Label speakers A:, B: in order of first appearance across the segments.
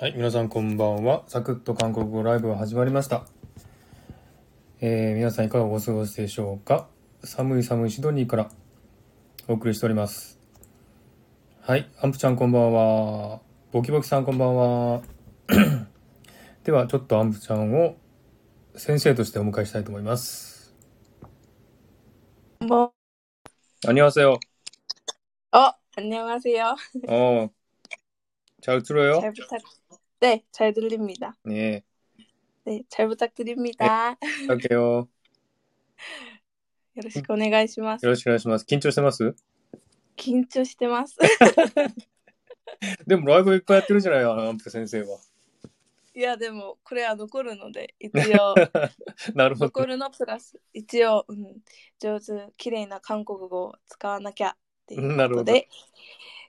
A: はい、皆さんこんばんは。サクッと韓国語ライブが始まりました。えー皆さんいかがお過ごしでしょうか寒い寒いシドニーからお送りしております。はい、アンプちゃんこんばんは。ボキボキさんこんばんは。では、ちょっとアンプちゃんを先生としてお迎えしたいと思います。
B: 뭐,
A: 안녕하세요.
B: 어, 안녕하세요.
A: 어, 잘 들어요?
B: 잘 부탁, 네, 잘 들립니다.
A: 네,
B: 네, 잘 부탁드립니다.
A: 할게요.
B: よろしくお願いします。
A: よろしくお願いします。緊張してます
B: 緊張してます。
A: でもライブいっぱいやってるじゃない、アンプ先生は。
B: いや、でも、これは残るので、一応、
A: なるほど。
B: 残るのプラス、一応、うん、上手、綺麗な韓国語を使わなきゃっていう
A: なるほど
B: ことで、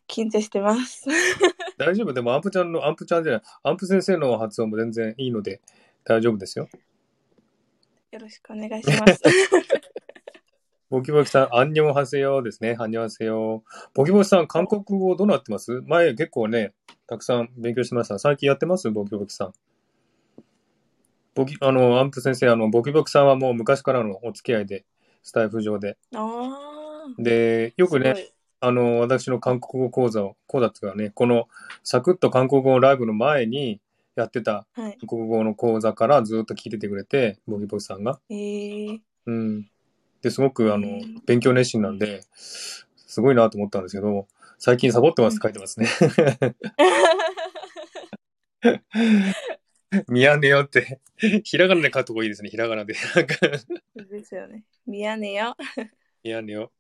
B: 緊張してます。
A: 大丈夫？でもアンプちゃんの、アンプちゃんじゃない、アンプ先生の発音も全然いいので大丈夫ですよ。
B: よろしくお願いします。
A: ボキボキさん、アンニョンハセヨですね。アンニョンハセヨ。ボキボキさん、韓国語どうなってます？前結構ね、たくさん勉強してました。最近やってます？ボキボキさん。ボキ、あの、アンプ先生、あの、ボキボキさんはもう昔からのお付き合いで、スタイフ上で。で、よくね、
B: す
A: あの、私の韓国語講座を、講座っていうかね、このサクッと韓国語ライブの前にやってた
B: ごい。はい。
A: 韓国語の講座からずっと聞いててくれて、ボキボキさんが。
B: えー、
A: うん。で、すごく、あの
B: うん、
A: 勉強熱心なんで、すごいなと思ったんですけど、最近サボってます、書いてますね。ミヤネよって、ひらがなで書くとこいいですね、ひらがなで。なんか、
B: ですよね。ミヤネよ。
A: ミヤネよ。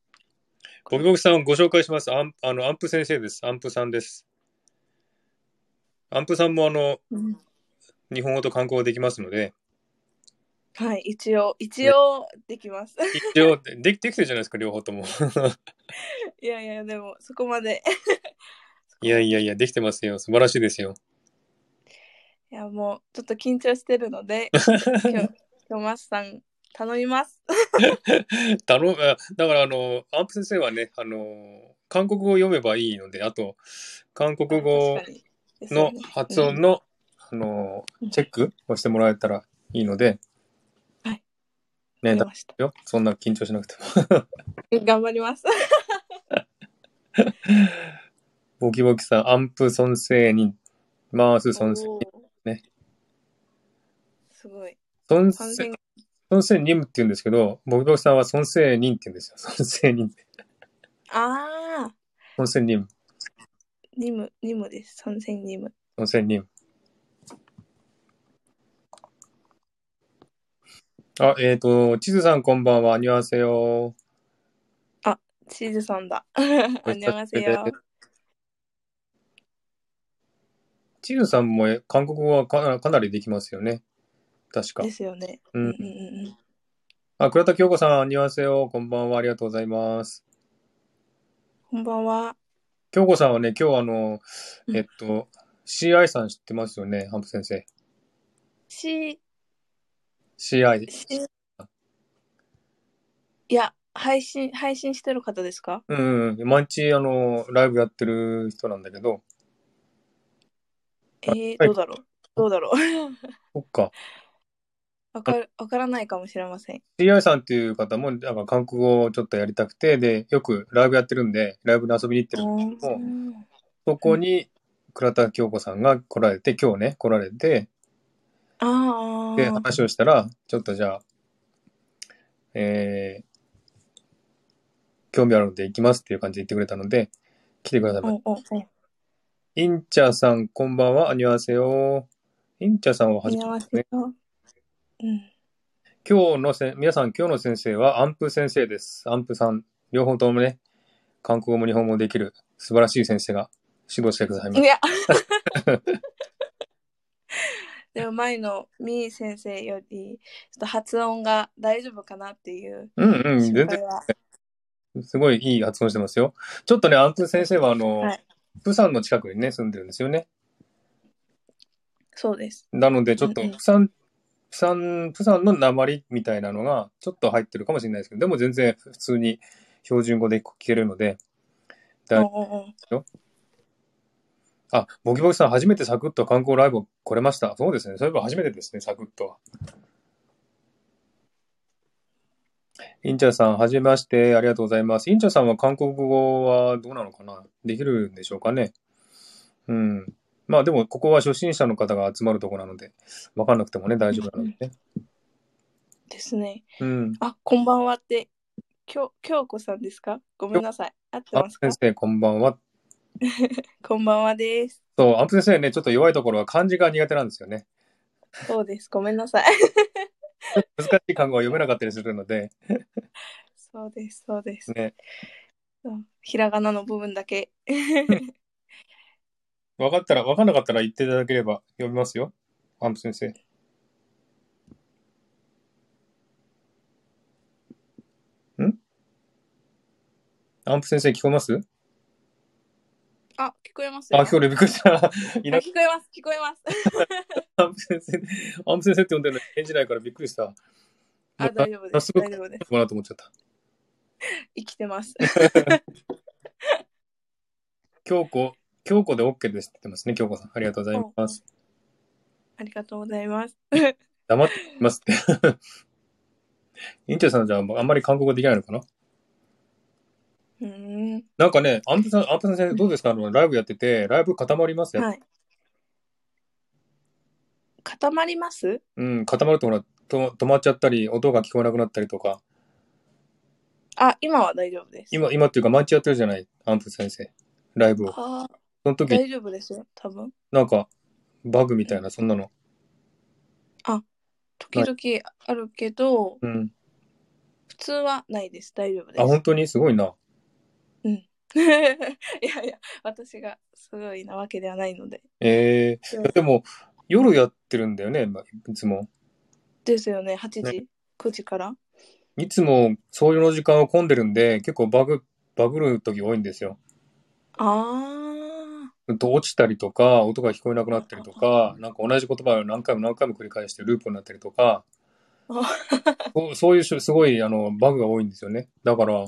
A: ボキボキさんをご紹介します。アンあのアンプ先生です。アンプさんです。アンプさんもあの、
B: うん
A: 日本語と韓国語できますので、
B: はい、一応、一応できます。
A: 一応、でできてきてるじゃないですか、両方とも。
B: いやいや、でも、そこまで。
A: いやいやいや、できてますよ。素晴らしいですよ。
B: いや、もう、ちょっと緊張してるので、今日、今日マスさん、頼みます。
A: だろあだから、あの、アンプ先生はね、あの、韓国語を読めばいいので、あと、韓国語の
B: ね
A: 発音の、あの、チェックをしてもらえたらいいので、
B: はい。
A: ね、だ。よ。そんな緊張しなくても。
B: 頑張ります。
A: ボキボキさん、アンプ尊生人。マース尊生ね。
B: すごい。
A: 尊
B: 完
A: 生
B: 全
A: 尊生人って言うんですけど、ボキボキさんは尊生人って言うんですよ。尊生人って。
B: ああ、
A: 尊生人。
B: ニム、ニムです。参戦ニム。
A: 尊生人。あ、えっ、と、地図さんこんばんは。안녕하세요。
B: チーズさんだ。안녕하세요。
A: 地図さんもえ韓国語はかかなりできますよね。確か
B: で。すよね。
A: う
B: うんんうんうん。
A: あ、倉田京子さん、안녕하세요。こんばんは。ありがとうございます。
B: こんばんは。
A: 京子さんはね、今日あの、
B: うん
A: えっと、CI さん知ってますよね、ハンプ先生。
B: し、
A: CI。
B: し、いや、配信、配信してる方ですか？
A: うんうん。毎日、あの、ライブやってる人なんだけど、
B: えー、
A: はい
B: どうだろう？どうだろう？
A: そっか。
B: わかる、わからないかもしれません。
A: CI さんっていう方も、なんか韓国語をちょっとやりたくて、で、よくライブやってるんで、ライブに遊びに行ってるんですけど、
B: うん
A: そこに倉田京子さんが来られて、今日ね、来られて、
B: ああ。
A: で、話をしたら、ちょっとじゃあ、えー、興味あるので行きますっていう感じで言ってくれたので、来てくださいました。
B: おおお。
A: インチャさん、こんばんは。안녕하세요。インチャさんは初めてすね。
B: うん。
A: 今日のせ、皆さん、今日の先生はアンプ先生です。アンプさん、両方ともね、韓国語も日本語もできる素晴らしい先生が指導してくださいま
B: い
A: す。
B: や。でも前のミー先生よりちょっと発音が大丈夫かなっていう
A: うんうん、
B: 心
A: 全然。すごいいい発音してますよ。ちょっとね、アンプ先生は、あの、
B: はい
A: プサンの近くにね、住んでるんですよね。
B: そうです。
A: なので、ちょっとプサン、プサン、プサンの鉛みたいなのがちょっと入ってるかもしれないですけど、でも全然普通に標準語で聞けるので、だ
B: おうおうおう
A: あ、ボキボキさん、初めてサクッと観光ライブ来れました。そうですね。そういえば初めてですね、サクッとは。インチャさん、はじめまして、ありがとうございます。インチャさんは韓国語はどうなのかなできるんでしょうかねうん。まあでも、ここは初心者の方が集まるところなので、わかんなくてもね、大丈夫なのでね。
B: ですね。
A: うん。
B: あ、こんばんはって、きょ京子さんですか？ごめんなさい。合って
A: アン
B: ますか？
A: プ先生、こんばんは。
B: こんばんはです。
A: そう、アンプ先生ね、ちょっと弱いところは漢字が苦手なんですよね。
B: そうです。ごめんなさい。
A: 難しい単語は読めなかったりするので、
B: そうです。そうです。
A: ね。
B: うんひらがなの部分だけ。
A: わかったら、わかんなかったら言っていただければ読みますよ。アンプ先生。ん？アンプ先生聞こえます？
B: あ、聞こえますよ。
A: あ、今日でびっくりした。い
B: あ
A: な
B: 聞こえます。聞こえます。
A: アンプ先生、アンプ先生って呼んでるのに返事ないからびっくりした。
B: あ、大丈夫です。大丈夫です。
A: かなと思っちゃった。
B: 生きてます。
A: 京子、京子で OK ですって言ってますね、京子さん。ありがとうございます。
B: ありがとうございます。
A: 黙っていますって。インチャさんじゃあ、あんまり韓国語できないのかな？
B: うーん。
A: なんかね、アンプさん、アンプ先生どうですか？あの、ライブやってて、ライブ固まりますよ。
B: はい。固まります？
A: うん、固まるとほら、と止まっちゃったり、音が聞こえなくなったりとか。
B: あ、今は大丈夫です。
A: 今、今っていうか、毎日やってるじゃない、アンプ先生。ライブを。
B: あ
A: その時、
B: 大丈夫ですよ。多分。
A: なんか、バグみたいな、そんなの。
B: 時々あるけど、
A: うん。
B: 普通はないです。大丈夫です。
A: あ、本当に？すごいな。
B: いやいや、私がすごいなわけではないので。
A: ええ
B: で
A: でも、夜やってるんだよね、まいつも。
B: ですよね、8時、
A: ね
B: 9時から。
A: いつも、そういうの時間は混んでるんで、結構バグ、バグる時多いんですよ。
B: あ
A: と落ちたりとか、音が聞こえなくなったりとか、なんか同じ言葉を何回も何回も繰り返してループになったりとか、
B: あ。
A: そうそういうしすごいあのバグが多いんですよね。だから、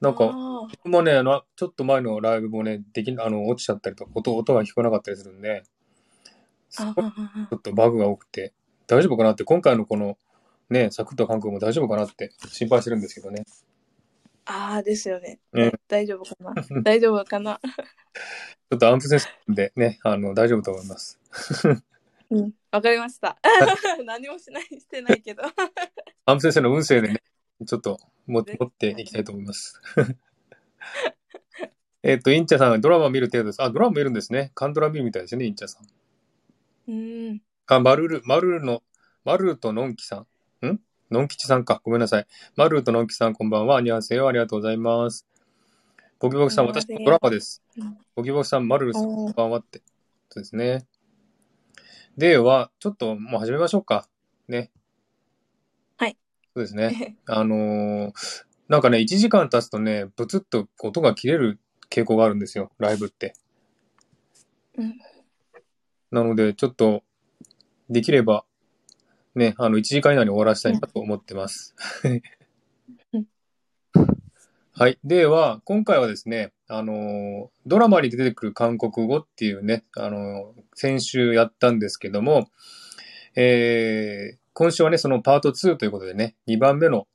A: なんか、
B: あ
A: 僕もね、あのちょっと前のライブもね、できあの落ちちゃったりとか、音音が聞こえなかったりするんで、ちょっとバグが多くて、大丈夫かなって、今回のこの、ね、サクッと韓国も大丈夫かなって心配してるんですけどね。
B: ああ、ですよね。
A: ね
B: 大丈夫かな？大丈夫かな？
A: ちょっとアンプセンスでね、あの、大丈夫と思います。
B: うん、わかりました。何もしない、してないけど。
A: アンプ先生の運勢でね、ちょっと持持っていきたいと思います。えっと、インチャさんはドラマ見る程度です。あ、ドラマ見るんですね。カンドラ見るみたいですね、インチャさん。
B: うん。
A: あ、マルル、マルルの、マルルとのんきさん。んのんきちさんか。ごめんなさい。マルルとのんきさん、こんばんは。アニュアンセヨ。ありがとうございます。ボキボキさん、私のドラマです
B: うん。
A: ボキボキさん、マルルさん、こんばんはって。そうですね。では、ちょっともう始めましょうか。ね。
B: はい。
A: そうですね。あのーなんかね、1時間経つとね、ブツッと音が切れる傾向があるんですよ、ライブって。
B: うん
A: なので、ちょっと、できれば、ね、あの、1時間以内に終わらせたいなと思ってます。
B: うん
A: はい。では、今回はですね、あのードラマに出てくる韓国語っていうね、あのー先週やったんですけども、えー、今週はね、そのパート2ということでね、2番目の、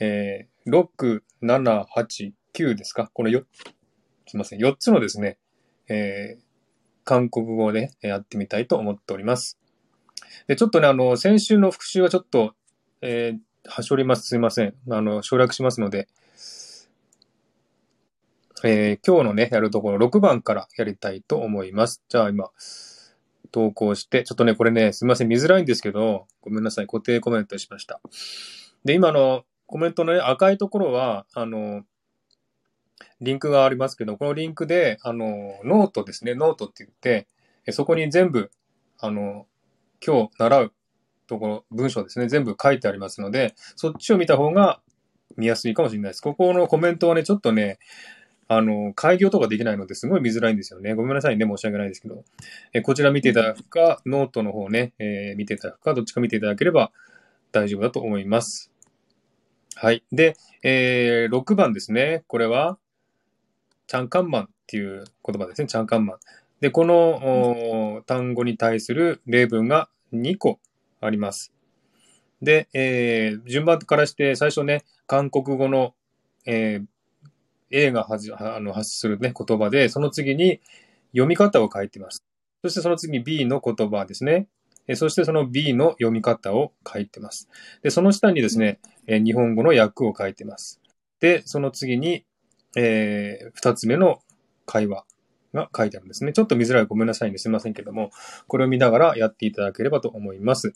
A: えー、6、7、8、9ですか？このよ、すいません、4つのですね、えー、韓国語でやってみたいと思っております。で、ちょっとね、あの、先週の復習はちょっと、えー、はしょります。すいません。あの、省略しますので、えー、今日のね、やるところ6番からやりたいと思います。じゃあ今、投稿して、ちょっとね、これね、すみません、見づらいんですけど、ごめんなさい、固定コメントしました。で、今のコメントのね、赤いところは、あの、リンクがありますけど、このリンクで、あの、ノートですね、ノートって言って、そこに全部、あの、今日習うところ、文章ですね、全部書いてありますので、そっちを見た方が見やすいかもしれないです。ここのコメントはね、ちょっとね、あの、改行とかできないのですごい見づらいんですよね。ごめんなさいね、申し訳ないですけど。えこちら見ていただくか、ノートの方ね、えー見ていただくか、どっちか見ていただければ大丈夫だと思います。はい。で、えー、6番ですね。これは、チャンカンマンっていう言葉ですね。チャンカンマン。で、このお単語に対する例文が2個あります。で、えー順番からして、最初ね、韓国語の、えー A がはじあの発するね、言葉で、その次に読み方を書いてます。そしてその次に B の言葉ですね。えーそしてその B の読み方を書いてます。で、その下にですね、えー日本語の訳を書いてます。で、その次に、えー二つ目の会話が書いてあるんですね。ちょっと見づらいごめんなさいね。すいませんけども、これを見ながらやっていただければと思います。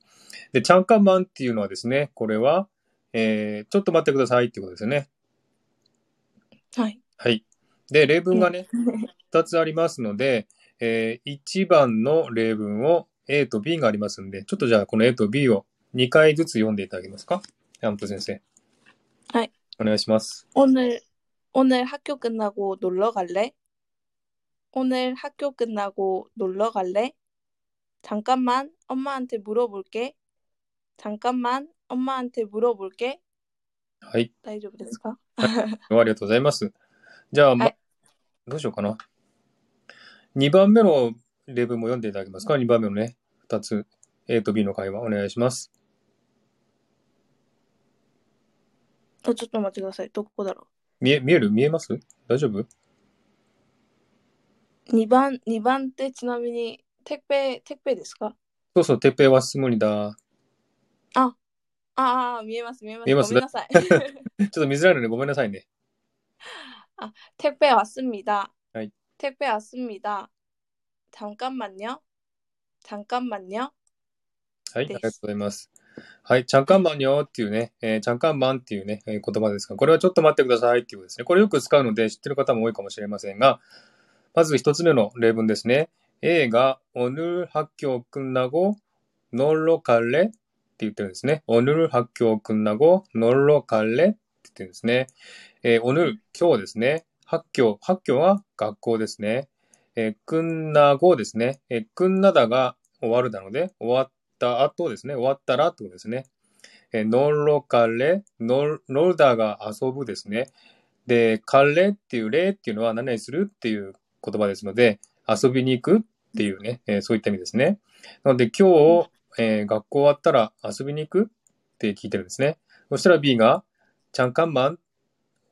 A: で、チャンカンマンっていうのはですね、これは、えーちょっと待ってくださいっていうことですよね。
B: はい。
A: はい。で、例文がね、二つありますので、えー、1番の例文を A と B がありますので、ちょっとじゃあこの A と B を2回ずつ読んでいただけますかヤンプ先生。
B: はい。
A: お願いします。
B: 오늘, 오늘 학교 끝나고 놀러 갈래? 오늘 학교 끝나고 놀러 갈래? 잠깐만, 엄마한테 물어볼게. 잠깐만, 엄마한테 물어볼게.
A: はい。
B: 大丈夫ですか
A: ありがとうございます。じゃあ、ま
B: はい
A: どうしようかな。2番目の例文も読んでいただけますか ?2 番目のね、2つ。A と B の会話お願いします。
B: あちょっと待ってください。どこだろ
A: 見え、見える見えます大丈夫
B: う ?2 番、2番ってちなみに、てっぺい、てっぺいですか
A: そうそう、てっぺいは質問にだ。
B: ああ、見えます、見えます。
A: 見えます
B: ごめんなさい。
A: ちょっと見づらいのでごめんなさいね。
B: 택배 왔습니다.
A: 아이.
B: 택배 왔습니다. 잠깐만요. 잠깐만요.
A: はい、あ
B: です
A: りがとうございます。はい、ちゃんかんまんよっていうね、えー、ちゃんかんまんっていうね、えー言葉ですが、これはちょっと待ってくださいっていうことですね。これよく使うので知ってる方も多いかもしれませんが、 まず一つ目の例文ですね。A が、おぬる発狂くんなご、のろかれって言ってるんですね。おぬる発狂くんなご、のろかれって言ってるんですね。えー、おぬる、今日ですね。発狂、発狂は学校ですね。えー、くんなごですね。えー、くんなだが終わるなので、終わった後ですね。終わったらってことですね。えー、のろかれ、の、のるだが遊ぶですね。で、かれっていう、れっていうのは何々するっていう言葉ですので、遊びに行くっていうね、えー、そういった意味ですね。なので、今日、えー、学校終わったら遊びに行くって聞いてるんですね。そしたら B が、ちゃんかんまん、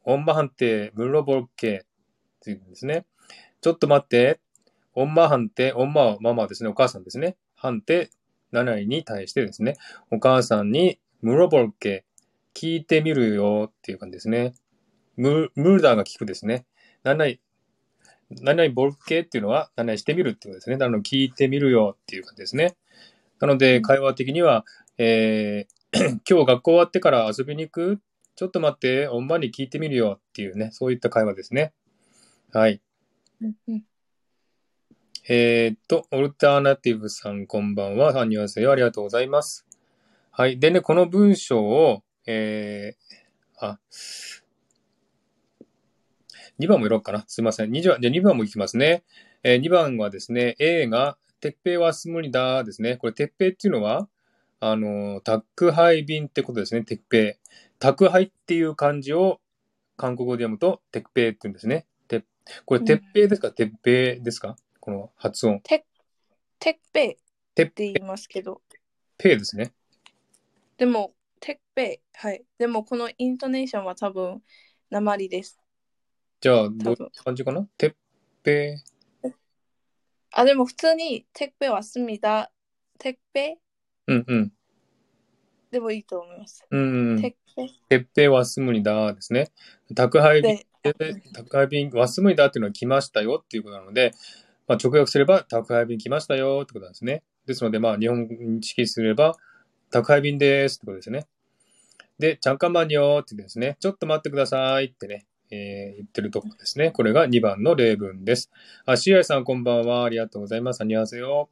A: おんまはんて、むろぼっけ、って言うんですね。ちょっと待って、おんまはんて、おんまはママですね、お母さんですね。はんて、7位に対してですね、お母さんに、むろぼっけ、聞いてみるよっていう感じですね。ム、ムルダーが聞くですね。7位、何々ボルケっていうのは、何々してみるっていうことですね。なので、聞いてみるよっていう感じですね。なので、会話的には、えー 今日学校終わってから遊びに行く？ちょっと待って、おんまに聞いてみるよっていうね、そういった会話ですね。はい。えーっと、オルタナティブさんこんばんは。アンニュアンセヨありがとうございます。はい。でね、この文章を、えー、あ、2番もいろうかな。すいません。2番、じゃ2番もいきますね。えー、2番はですね、A が、鉄平は無理だですね。これ、鉄平っていうのは、あの、宅配便ってことですね、鉄平。宅配っていう漢字を韓国語で読むと、鉄平って言うんですね。てこれ、鉄平ですか、うん、鉄平ですか？この発音。
B: 鉄、
A: 鉄平
B: って言いますけど。
A: ペイですね。
B: でも、鉄平。はい。でも、このイントネーションは多分、鉛です。
A: じゃあ、どういう
B: 多分
A: 感じかな鉄平。
B: あ、でも普通に、택배 왔습니다。택배
A: うんうん。
B: でもいいと思います。
A: うん。
B: 택배
A: 鉄平はすむりだですね。宅配便
B: で、
A: で、宅配便、わすむりだっていうのは来ましたよっていうことなので、まあ、直訳すれば、宅配便来ましたよってことなんですね。ですので、まあ、日本式すれば、宅配便ですってことですね。で、ちゃんかんまんよって言ってですね、ちょっと待ってくださいってね、 えー言ってるところですね。これが2番の例文です。あ、シアイさんこんばんは。ありがとうございます。あにわせよ。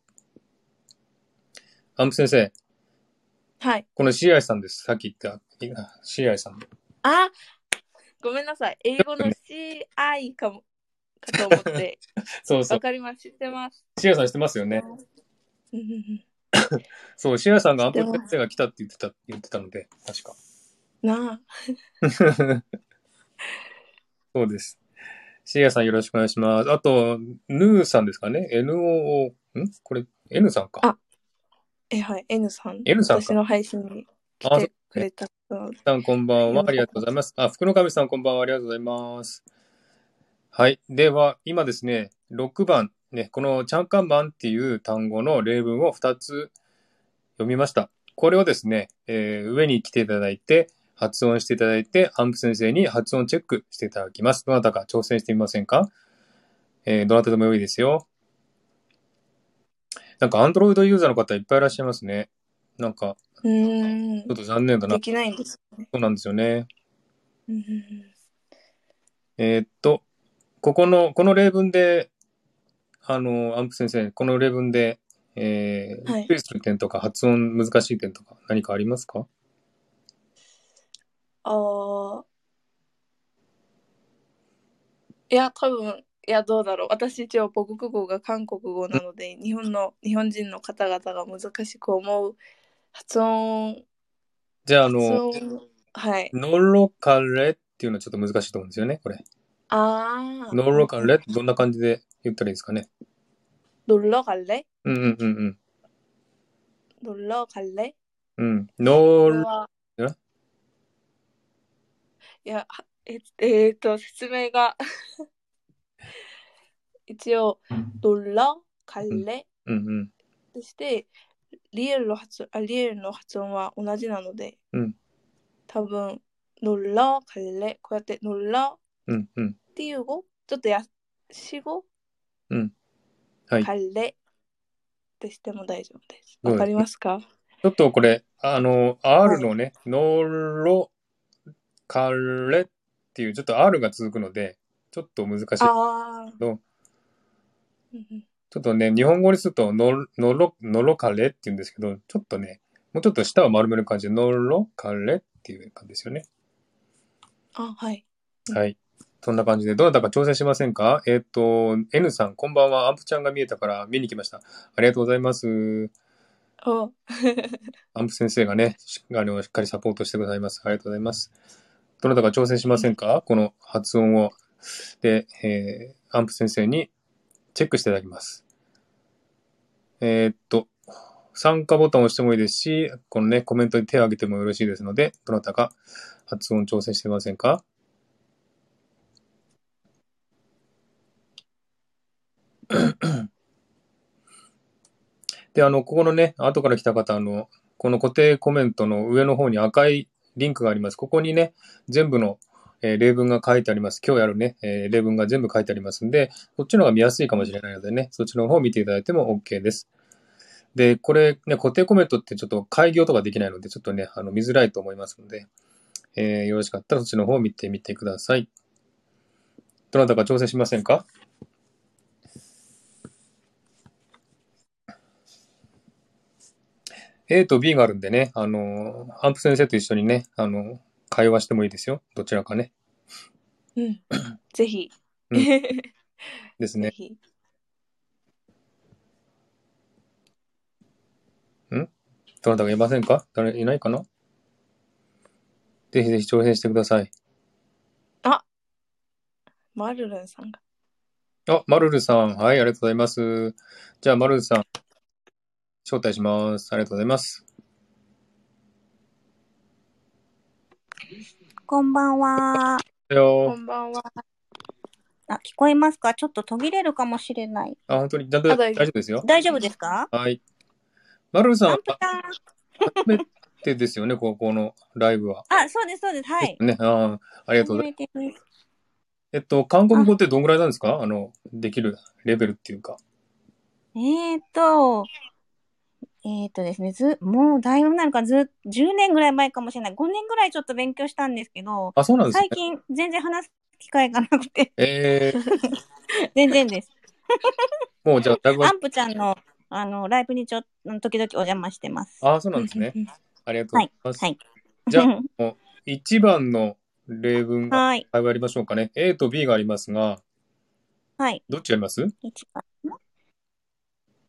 A: アンプ先生、
B: はい。
A: このシアイさんです。さっき言った、シアイさん。
B: あ、ごめんなさい。英語の CI かも、かと思って。
A: そうそう
B: わ。かります。知ってます。
A: シアイさん知ってますよね。そう、シアイさんがアンプ先生が来たって言ってた、言ってたので、確か。
B: なあ。
A: そうです。シエヤさんよろしくお願いします。あと、ヌーさんですかね ?NOO、ん？これ、N さんか。
B: あえ、はい、N さん。
A: N さんか
B: 私の配信に来てくれた。
A: さんこんばんは。ありがとうございます。あ、福の神さんこんばんは。ありがとうございます。はい。では、今ですね、6番、ね、このチャンカンマンっていう単語の例文を2つ読みました。これをですね、えー上に来ていただいて、発音していただいて、アンプ先生に発音チェックしていただきます。どなたか挑戦してみませんか？えーどなたでも良いですよ。なんか、アンドロイドユーザーの方いっぱいいらっしゃいますね。なんか、
B: うーん
A: ちょっ。と残念だな
B: で。きないんですね。
A: そうなんですよね。えーっと、ここの、この例文で、あの、アンプ先生、この例文で、えー
B: はい
A: 注意する点とか発音難しい点とか何かありますか？
B: あーいや、多分、いや、どうだろう。私一応母国語が韓国語なので、日本の、日本人の方々が難しく思う発音、
A: じゃあ、あ
B: 発
A: の、
B: 音、はい。
A: ノロカレっていうのはちょっと難しいと思うんですよね、これ。
B: あー。
A: ノロカレってどんな感じで言ったらいいですかね。
B: 놀러 갈래?
A: うんうんうんうん。
B: 놀러 갈래?
A: うん。
B: こ
A: ノロ、
B: れは、
A: え
B: いや、ええー、っと、説明が。一応、ドラ、カ
A: レ、ん。うん、
B: そして、リエルの発あリエルの発音は同じなので、
A: うん、
B: 多分、ドラ、カレ、こうやって、ドラ、
A: うん、
B: っていう語、ちょっとやし語、うん、
A: はい、
B: カレってしても大丈夫です。わかりますか？
A: ちょっとこれ、あの、R のね、ノロカレっていう、ちょっと R が続くので、ちょっと難しい。
B: ああ。
A: どちょっとね、日本語にすると、の、のろ、のろかれって言うんですけど、ちょっとね、もうちょっと舌を丸める感じで、のろかれっていう感じですよね。
B: あ、はい。うん
A: はい。そんな感じで、どなたか挑戦しませんか？えっ、と、N さん、こんばんは。アンプちゃんが見えたから見に来ました。ありがとうございます。
B: お
A: アンプ先生がね、しあのしっかりサポートしてくださいます。ありがとうございます。どなたか挑戦しませんか？この発音を。で、えー、アンプ先生にチェックしていただきます。えーっと、参加ボタンを押してもいいですし、このね、コメントに手を挙げてもよろしいですので、どなたか発音挑戦してみませんか？で、あの、ここのね、後から来た方、あの、この固定コメントの上の方に赤いリンクがあります。ここにね、全部の、え例文が書いてあります。今日やるね、え例文が全部書いてありますんで、そっちの方が見やすいかもしれないのでね、そっちの方を見ていただいても OK です。で、これね、固定コメントってちょっと開業とかできないので、ちょっとね、あの、見づらいと思いますので、えーよろしかったらそっちの方を見てみてください。どなたか挑戦しませんか？A と B があるんでね、あの、アンプ先生と一緒にね、あの、会話してもいいですよ。どちらかね。
B: うん。ぜひ。
A: うん
B: ぜ
A: ですね。
B: ひ。
A: どなたかいませんか？誰いないかな？ぜひぜひ挑戦してください。
B: マルルンさんが。
A: あ、マルルさん。はい、ありがとうございます。じゃあ、マルルさん、招待します。ありがとうございます。
C: こんばんは。
B: こんばんは。
C: あ、聞こえますか？ちょっと途切れるかもしれない。
A: あ、本当に、ちゃんと
B: あ大丈夫
A: ですよ。
C: 大丈夫ですか？
A: はい。マルルさん。初めてですよね、ここのライブは。
C: あ、そうです、そうです。はい。
A: ね、あありがとうございます。えっと、韓国語ってどんぐらいなんですか？あの、できるレベルっていうか。
C: えーと、えーとですね、ず、もうだいぶなるか、ず、10年ぐらい前かもしれない。5年ぐらいちょっと勉強したんですけど、
A: あ、そうなんですね
C: 最。近全然話す機会がなくて、
A: えー、
C: 全然です。
A: もうじゃあ、ライブは
C: アンプちゃんの、あの、ライブにちょっと、時々お邪魔してます。
A: あ、そうなんですね。ありがとうございます。
C: はい。
A: じゃあ、もう1番の例文が
C: はい。
A: 会話やりましょうかね。A と B がありますが、
C: はい。
A: どっちやります？
C: 一番。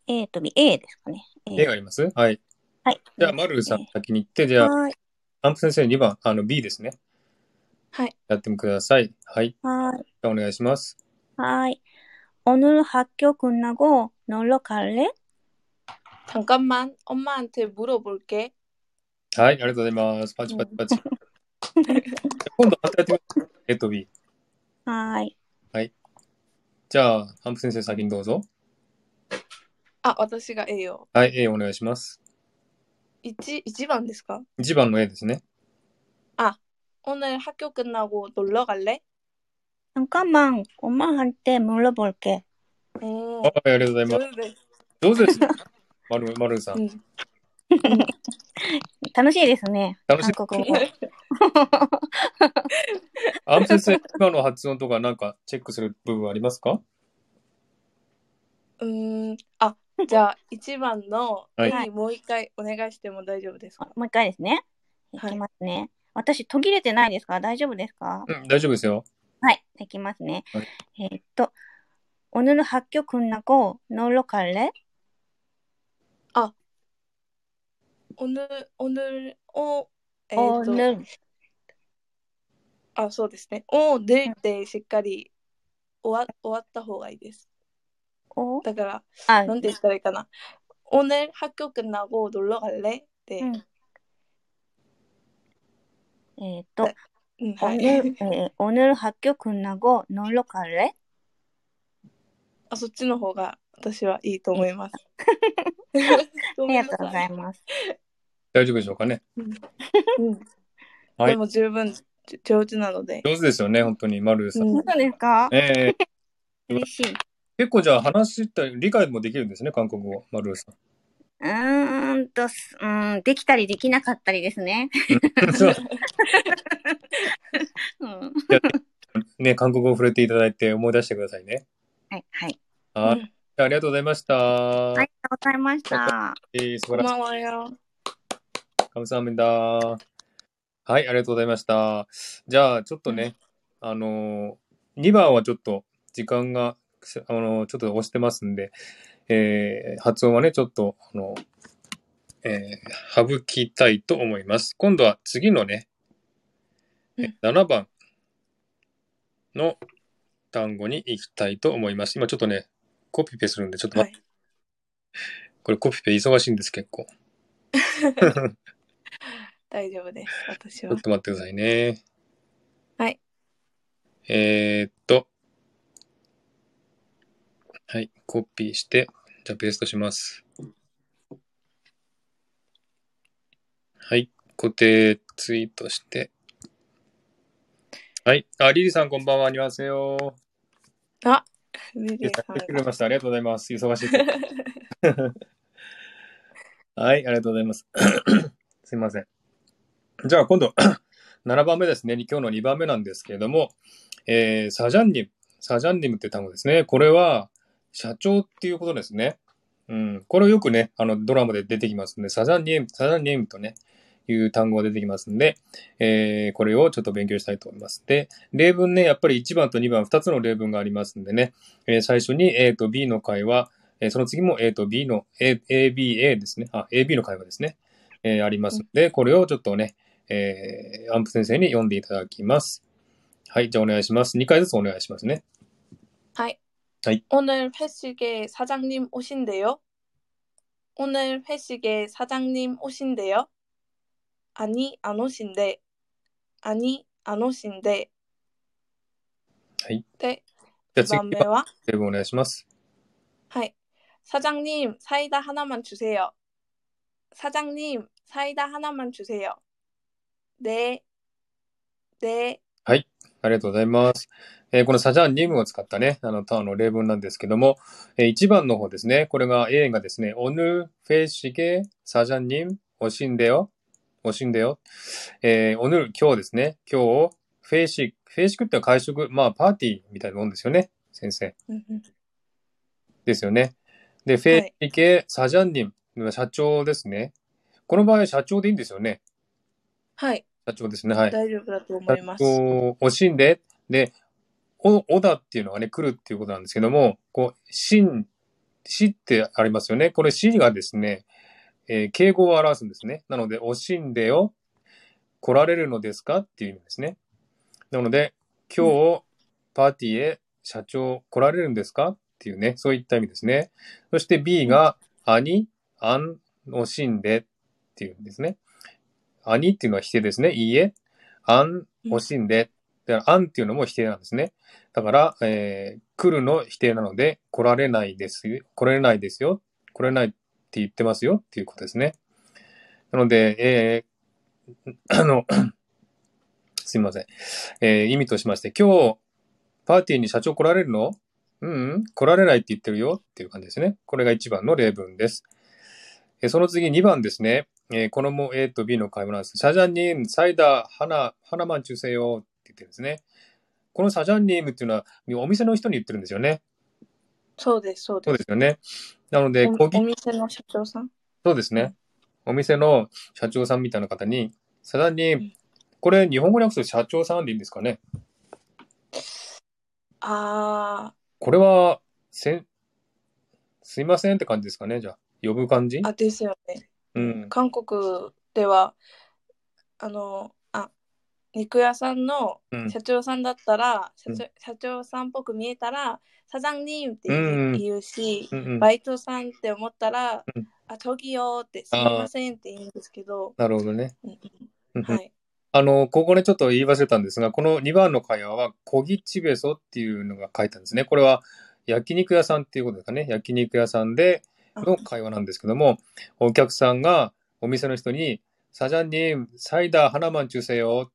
C: A と B、A ですかね。
A: ?A がありますはい。
C: はい。
A: じゃあ、マルルさん先に行って、じゃあ、
C: はい。
A: アンプ先生2番、あの B ですね。
B: はい。
A: やってみてください。はい。
C: 하이.
A: じゃあお願いします。
C: 하이. 오늘 학교 끝나고 놀러 갈래?
B: 잠깐만, 엄마한테 물어볼게.
A: はい、ありがとうございます。パチパチパチ。今度またやってみます。A と B。
C: 하이.
A: じゃあ、アンプ先生先にどうぞ。
B: あ、私が A よ。
A: はい、A お願いします。
B: 1, 1番ですか
A: 1番の A ですね。
B: 오늘 학교 끝나고 놀러 갈래?
C: 잠깐만, 엄마한테 물어볼게.
B: 오,
A: はい、ありがとうございます。
B: 좋은데.
A: 上手です。まる、まるさん。
B: 응.
C: 楽しいですね。
A: 楽しい
C: 韓国語。
A: アンプ先生、今の発音とかなんかチェックする部分ありますか
B: 음, 아, 자, 1番の
A: はい
B: A もう一回お願いしても大丈夫ですか
C: もう一回ですね。い
B: はい
C: きますね。私、途切れてないですか大丈夫ですか
A: うん、大丈夫ですよ。
C: はい、いきますね。
A: はい
C: えーっと、오늘 학교 끝나고 놀러 갈래?
B: 오늘, 오늘, 어, えーと
C: 오늘
B: あ、そうですね。おでってしっかり終わ終わった方がいいです。
C: 오
B: だから、
C: あ、
B: なんて言ったらいいかな。오늘학교끝나고놀러갈래? で、
C: うんえーっと、
B: うんはい
C: 오늘, 예, 오늘 학교 끝나고 놀러 갈래?
B: あ、そっちの方が私はいいと思います。
C: ありがとうございます。
A: 大丈夫でしょうかね。
B: うん
A: はい
B: でも十分じ上手なので。
A: 上手ですよね、本当に、まるさん。
B: うん
C: 本当ですか
A: ええ
C: 嬉しい。
A: 結構じゃあ話したり、理解もできるんですね、韓国語、まるさん。
C: うーんと、すうん、できたりできなかったりですね。
A: そう
C: うん、
A: ね、韓国語を触れていただいて思い出してくださいね。
C: はい、はい。
A: はい。
B: うん
A: ありがとうございました。
C: ありがとうございました。
A: えー素
B: こん
A: 晴らしい。
B: ばんはよ。
A: 감사합니다。はい、ありがとうございました。じゃあ、ちょっとね、あのー、2番はちょっと時間が、 あのー、ちょっと押してますんで、えー発音はね、ちょっと、あの、えー省きたいと思います。今度は次のね、え
B: うん
A: 7番の単語に行きたいと思います。今ちょっとね、コピペするんで、ちょっと
B: はい
A: 待って。。これコピペ忙しいんです、結構。
B: 大丈夫です。私は
A: ちょっ。と待ってくださいね。
B: はい。
A: えー、っと。はい、コピーして、じゃあペーストします。はい、固定ツイートして。はい。あ、リリさんこんばんは。にわせよ。
B: あ、リ
A: リリさんてくれました。ありがとうございます。忙しい。はい、ありがとうございます。すいません。じゃあ今度、7番目ですね。今日の2番目なんですけれども、えー、サジャンニム。サジャンニムって単語ですね。これは、社長っていうことですね。うん。これをよくね、あの、ドラマで出てきますんで、サジャンニム、サジャンニムとね、いう単語が出てきますんで、えー、これをちょっと勉強したいと思います。で、例文ね、やっぱり1番と2番、2つの例文がありますんでね、えー最初に A と B の会話、えーその次も A と B の A、ABA ですね。あ、AB の会話ですね。えーありますので、これをちょっとね、えーアンプ先生に読んでいただきます。はい、じゃあお願いします。2回ずつお願いしますね。
B: はい.
A: 하이.
B: 오늘 회식에 사장님 오신대요? 오늘 회식에 사장님 오신대요? 아니, 안 오신대. 아니, 안 오신대.
A: はい。
B: で、
A: じゃあ
B: 2番
A: 次は
B: 目は
A: 例文お願いします。
B: はい. 사장님, 사이다 하나만 주세요. 사장님, 사이다 하나만 주세요. 네, 네, はい。
A: ありがとうございます。えー、この사장님 を使ったね、あの、ターの例文なんですけども、えー、1番の方ですね。これが A がですね、오늘 회식에 사장님, 오신대요. 오신대요。えー、오늘 今日ですね。今日、회식。회식 って会食、まあ、パーティーみたいなもんですよね。先生。ですよね。で、フェイシケ、サジャン・ニム、社長ですね。この場合、社長でいいんですよね。
B: はい。
A: 社長ですね。はい。
B: 大丈夫だと思います。
A: 惜しんで、で、お、おだっていうのがね、来るっていうことなんですけども、こう、しん、しってありますよね。これしがですね、えー敬語を表すんですね。なので、惜しんでよ、来られるのですかっていう意味ですね。なので、今日、パーティーへ社長来られるんですか？っていうね、そういった意味ですね。そして B が、アニ、アン、おしんでっていうんですね。アニっていうのは否定ですね。いいえ。アン、おしんで。だから、アンっていうのも否定なんですね。だから、えー、来るの否定なので、来られないですよ。来られないですよ。来れないって言ってますよっていうことですね。なので、えー、あの、すいません。えー、意味としまして、今日、パーティーに社長来られるの？うん、うん、来られないって言ってるよっていう感じですね。これが1番の例文です。えーその次2番ですね。えーこのも A と B の会話なんです。サジャンニーム、サイダー、花、花マン中世よって言ってるんですね。このサジャンニームっていうのは、お店の人に言ってるんですよね。
B: そうです、そう
A: そう
B: で。
A: ですすよね。なので、
B: おお店の社長さん？
A: そうですね。お店の社長さんみたいな方に、サジャンニーム
B: うん、
A: これ日本語に訳すと社長さんでいいんですかね？
B: あ
A: これは、せん、すいませんって感じですかねじゃあ、呼ぶ感じ？
B: ー、あ、ですよね。
A: うん。
B: 韓国では、あの、あ、肉屋さんの
A: うん。
B: 社長さんだったら、
A: うん
B: 社長社長さんっぽく見えたら、サザンニームって
A: うん
B: 言うし、
A: うんうん
B: バイトさんって思ったら、
A: うん
B: あ、トギよって、すみませんって言うんですけど、
A: なるほどね。
B: はい。
A: あの、ここでちょっと言い忘れたんですが、この2番の会話は、コギチベソっていうのが書いてあるんですね。これは、焼肉屋さんっていうことですかね。焼肉屋さんでの会話なんですけども、お客さんがお店の人に、サジャンニサイダー花マン中世よ。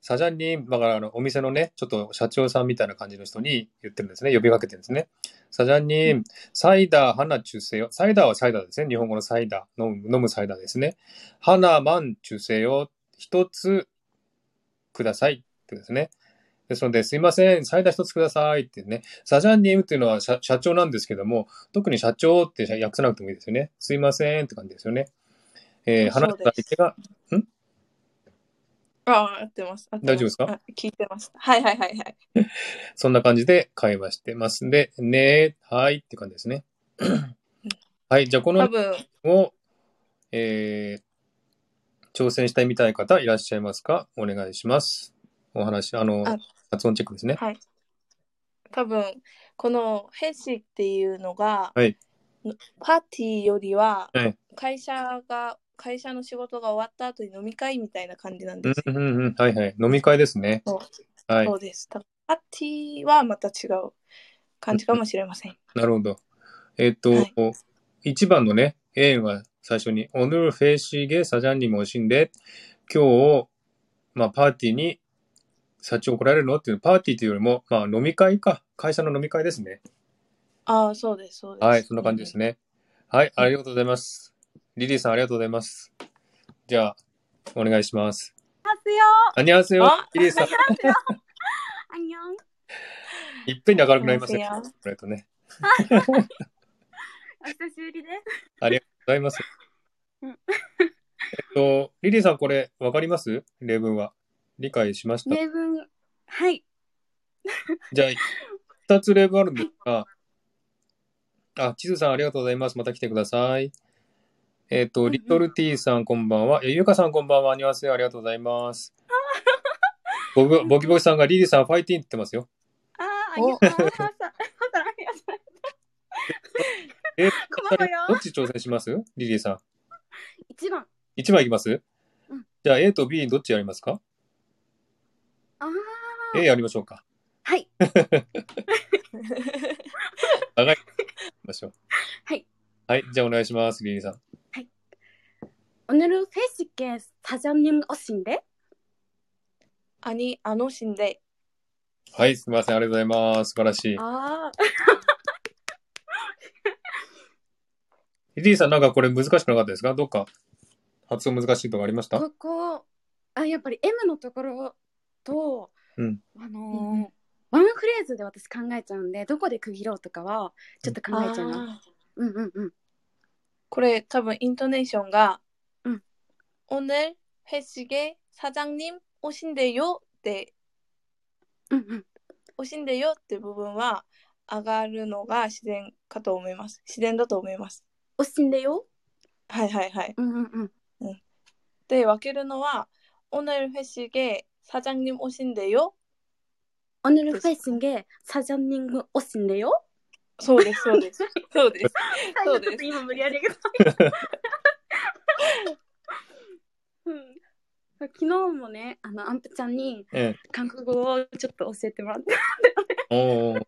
A: サジャンニだからあのお店のね、ちょっと社長さんみたいな感じの人に言ってるんですね。呼びかけてるんですね。サジャンニサイダー花中世よ。サイダーはサイダーですね。日本語のサイダー。飲む飲むサイダーですね。花マン中世よ。一つくださいってですね。ですので、すいません、サイダー一つくださいってね。サジャンニームっていうのは社社長なんですけども、特に社長って訳さなくてもいいですよね。すいませんって感じですよね。えー、話した相手が、
B: ああ、合ってます。
A: 大丈夫ですか？
B: あ聞いてました。はいはいはいはい。
A: そんな感じで会話してますんで、ねー、はいって感じですね。はい、じゃあこのを、えー、挑戦してみたい方いらっしゃいますか？お願いします。お話、あの、
B: あ
A: 発音チェックですね。
B: はい。多分、このヘッシっていうのが、
A: はい、
B: パーティーよりは、会社が、会社の仕事が終わった後に飲み会みたいな感じなんですよ。
A: うんうんうん、はいはい。飲み会ですね。
B: そう,、
A: はい、
B: そうです。パーティーはまた違う感じかもしれません。
A: なるほど。えっ、ー、と、
B: はい、
A: 1番のね、A は最初に、おぬるフェイシーゲサジャンにも惜しんで、今日、まあ、パーティーに社長怒られるの？っていうパーティーというよりも、まあ、飲み会か。会社の飲み会ですね。
B: ああ、そうです、そうです。
A: はい、そんな感じですね。はい、ありがとうございます。リリーさん、ありがとうございます。じゃあ、お願いします。あにゃんす
B: よ。
A: リリーさん。
C: あにゃん。
A: いっぺんに明るくなりますね。これとね。
C: お久しぶりです。
A: ありがとうございます。えっと、リリーさん、これ、わかります？例文は。理解しました？
C: 例文、はい。
A: じゃあ、二つ例文あるんですが、あ、地図さんありがとうございます。また来てください。えっ、と、
C: うんうん
A: リトルティーさんこんばんは。え、ゆうかさんこんばんは。にわせありがとうございます。ボキボキボキさんがリリーさんファイティーンって言ってますよ。
C: ああ、
B: お
C: ありがとうございます。
A: え、どっち挑戦します？リリーさん。
C: 一番。
A: 一枚いきます、
C: うん
A: じゃあ A と B どっちやりますか？
C: ああ。
A: ?A やりましょうか。
C: はい。
A: 長い。行きましょう。
C: はい。
A: はい。じゃあお願いします、リリーさん。
C: 오늘은 회식에 사장님 오신데?
B: 아니, 안 오신데.
A: はい、すみません。ありがとうございます。素晴らしい。
C: 아,
A: リリーさん、なんかこれ難しくなかったですかどっか発音難しいとかありました
C: ここ、あ、やっぱり M のところ と、
A: うん
C: あのーワンフレーズで私考えちゃうんで、どこで区切ろうとかは、ちょっと考えちゃいます。
B: 아,
C: うんうんうん。
B: これ多分イントネーションが、
C: うん。
B: 오늘 회식에 사장님 오신대요って、
C: うんうん。
B: 오신대요って部分は上がるのが自然かと思います。自然だと思います。
C: おしんでよ
B: はいはいはい。
C: うんうんうん。
B: で、分けるのは、오늘 회식에 사장님 오신대요
D: 오늘 회식에 사장님 오신대요?
B: そうです、そうです。そうです。そうです
D: ちょっと今無理やりやけど。うん昨日もね、あの、アンプちゃんに
A: ええ。
D: 韓国語をちょっと教えてもらって。
A: おー。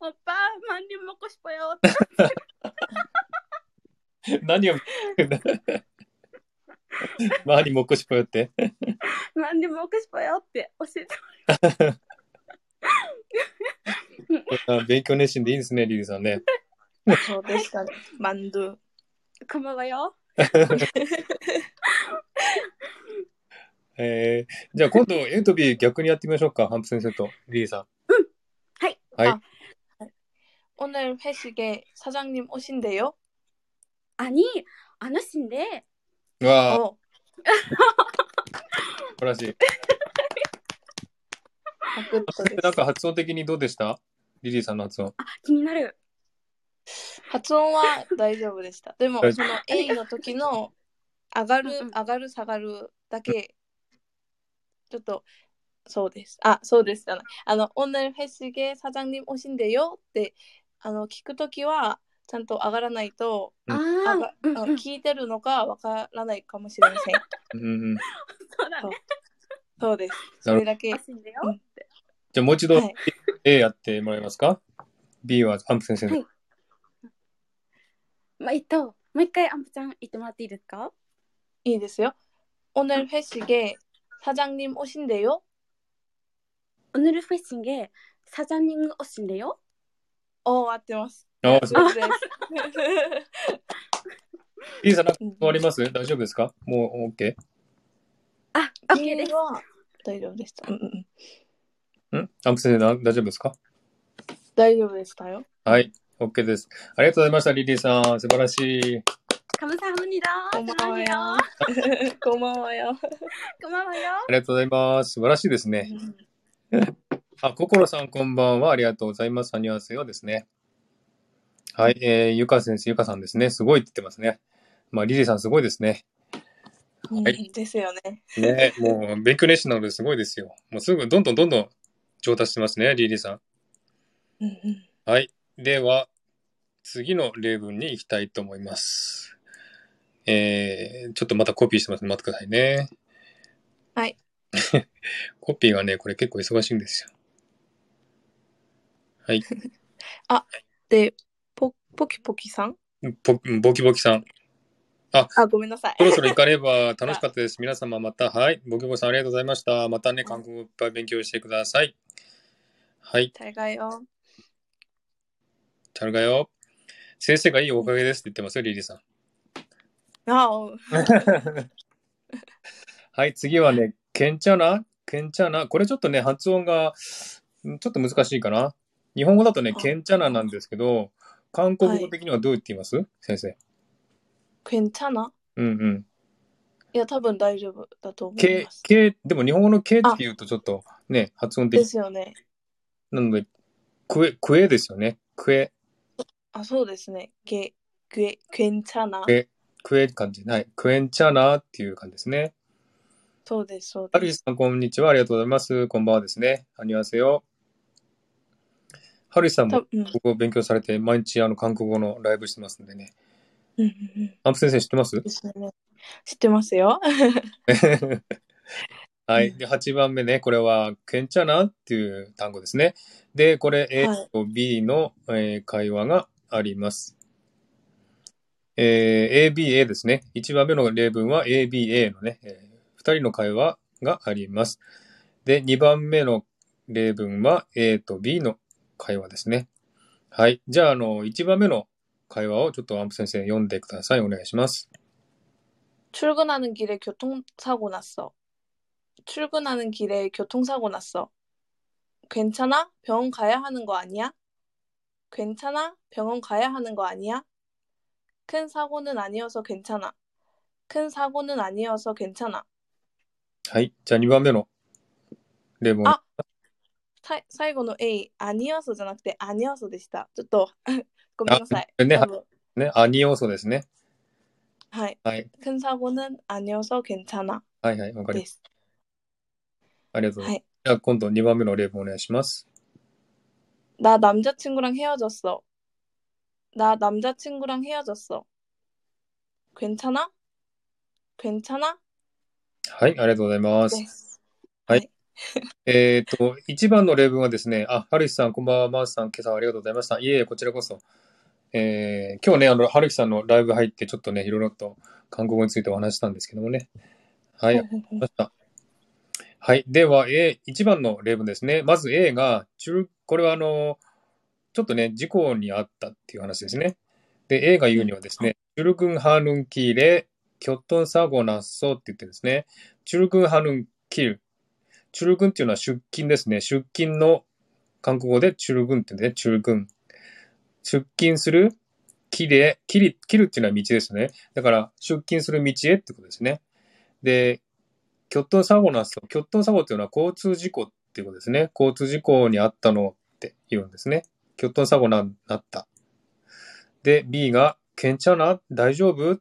D: オッパー、マンリ먹고싶어요って。
A: 何を、 周りもっこしぽよって。
D: マンリ먹고싶어요って教えて
A: あ勉強熱心でいいですね、リリーさんね。
B: そうでしたね。マンドゥ。
D: こんばんはよ。
A: えー、じゃあ今度 A と B 逆にやってみましょうか、ハンプ先生とリリーさん。
D: はい。
A: はい。
B: あ 오늘 회식에 사장님 오신대요?
D: 아니, 안 오신대.
A: うわー、
B: 어,
A: 素晴らしい。
B: サクッとです
A: なんか発音的にどうでしたリリーさんの発音。
D: あ、気になる。
B: 発音は大丈夫でした。でも
A: 大、
B: その A の時の上がる
D: うんうん、
B: 上がる、下がるだけ、ちょっと、そうです。あ、そうですじゃない。あの、오늘 회식에 사장님 오신대요? って、あの、聞くときは、 ちゃんと上がらないと、
A: うん
D: あ
B: あが
D: あ、うん
B: あ
D: うん、
B: 聞いてるのかわからないかもしれません。
A: うんうん。
D: そうだね。
B: そうです。それだけ。
D: おしんだよ
B: うん
D: って。
A: じゃあもう一度
B: はい
A: A やってもらえますか ?B はハンプ先生で。
D: はいまあ、えっと、もう一回アンプちゃん言ってもらっていいですか
B: 이 됐어요? 오늘 회식에 사장님 오신대요?
D: 오늘 회식에 사장님 오신대요?
B: 어, 合ってます。
A: ああ、そう。
B: 大丈夫です。
A: リリーさんなんか変わります大丈夫ですかもう OK?
D: あ、OK です。
B: は大丈夫でした。うんうんうん。
A: んハンプ先生な大丈夫ですか
B: 大丈夫でしたよ。
A: はい。OK です。ありがとうございました、リリーさん。素晴らしい。
D: 감사합니다.
B: こんばんはよ
D: 사랑해요.
B: 。こんばんはよ。
D: 고마워요.
A: ありがとうございます。素晴らしいですね。あ、心さんこんばんは。ありがとうございます。アニュアセヨですね。 はい。えー、ゆか先生、ゆかさんですね。すごいって言ってますね。まあ、リリーさんすごいですね。はい
B: うんですよね。
A: ね、もう勉強熱心なのですごいですよ。もうすぐどんどんどんどん上達してますね、リリーさん。
B: うんうん
A: はい。では、次の例文に行きたいと思います。えー、ちょっとまたコピーしてますね。待ってくださいね。
B: はい。
A: コピーがね、これ結構忙しいんですよ。はい。
B: で、ポポキポキさん？
A: ポボキボキさん。
B: あ、ごめんなさい。
A: そろそろ行かねば楽しかったです。皆様また、はい。ボキボキさんありがとうございました。またね、韓国語いっぱい勉強してください。はい。
B: 大概よ。
A: チャルガよ。先生がいいおかげですって言ってますよ、リリーさん。
B: あお
A: はい、次はね、ケンチャナ？ケンチャナ？これちょっとね、発音が、んちょっと難しいかな。日本語だとね、
B: あ
A: ケンチャナなんですけど、韓国語的にはどう言って言います、先生。
B: 괜찮아
A: うんうん。
B: いや、多分大丈夫だと思い
A: ケ
B: ます。、
A: ケ、でも日本語のケって言うとちょっとね、発音
B: で
A: 的。
B: すよね。
A: なので、クエ、クエですよね。クエ、
B: あ、そうですね。け、け、괜찮아
A: クエ、クエ感じ。はい。クエンチャナっていう感じですね。
B: そうです、そうです。
A: はるひさん、こんにちは。ありがとうございます。こんばんはですね。あにわせよ。 はるひさんも
B: 多分うん
A: 国語を勉強されて、毎日あの韓国語のライブしてますんでね。
B: うんうんうん。
A: アンプ先生知ってます？
B: 知ってますよ。
A: はい。で、8番目ね。これは、ケンチャナっていう単語ですね。で、これ A
B: はい
A: と B の、えー会話があります。えー ABA ですね。1番目の例文は ABA のね、え2人の会話があります。で、2番目の例文は A と B の 会話ですね。はい。じゃあ、あの、1番目の会話をちょっとアンプ先生読んでください。お願いします。
B: 출근하는 길에 교통사고 났어. 출근하는 길에 교통사고 났어. 괜찮아? 병원 가야 하는 거 아니야? 괜찮아? 병원 가야 하는 거 아니야? 큰 사고는 아니어서 괜찮아. 큰 사고는 아니어서 괜찮아.
A: はい。じゃあ2番目の例文。
B: あ さ最後の A、アニオソじゃなくてアニオソでした。ちょっとごめんなさい。
A: あね
B: 多分
A: ね、アニ要素ですね。
B: はい。
A: はい。
B: 큰 사고는 아니어서 괜찮아.
A: はいはい。わかりま。
B: ですす。
A: ありがとうございます。
B: はい。
A: じゃあ今度2番目の例文お願いします。
B: 나 남자친구랑 헤어졌어. 나 남자친구랑 헤어졌어. 괜찮아? 괜찮아?
A: はい、ありがとうございます。
B: 네.
A: えっ、と、1番の例文はですね、あ、ハルキさん、こんばんは、マースさん、今朝はありがとうございました。いえいえ、こちらこそ。えー今日ね、あの、ハルキさんのライブ入って、ちょっとね、いろいろと韓国語についてお話ししたんですけどもね。はい、ありがとうございました。はい。では、A、1番の例文ですね。まず A が、中これはあの、ちょっとね、事故にあったっていう話ですね。で、A が言うにはですね、チュルグンハヌンキレ、キョットンサゴナッソって言ってですね、チュルグンハヌンキル。チュルグンっていうのは出勤ですね。出勤の韓国語でチュルグンってね、チュルグン。出勤する、キレ、キリ、キルっていうのは道ですね。だから、出勤する道へってことですね。で、キョットンサゴナッソ。キョットンサゴっていうのは交通事故っていうことですね。交通事故にあったのって言うんですね。キョットンサゴな、なった。で、B が、ケンチャナ大丈夫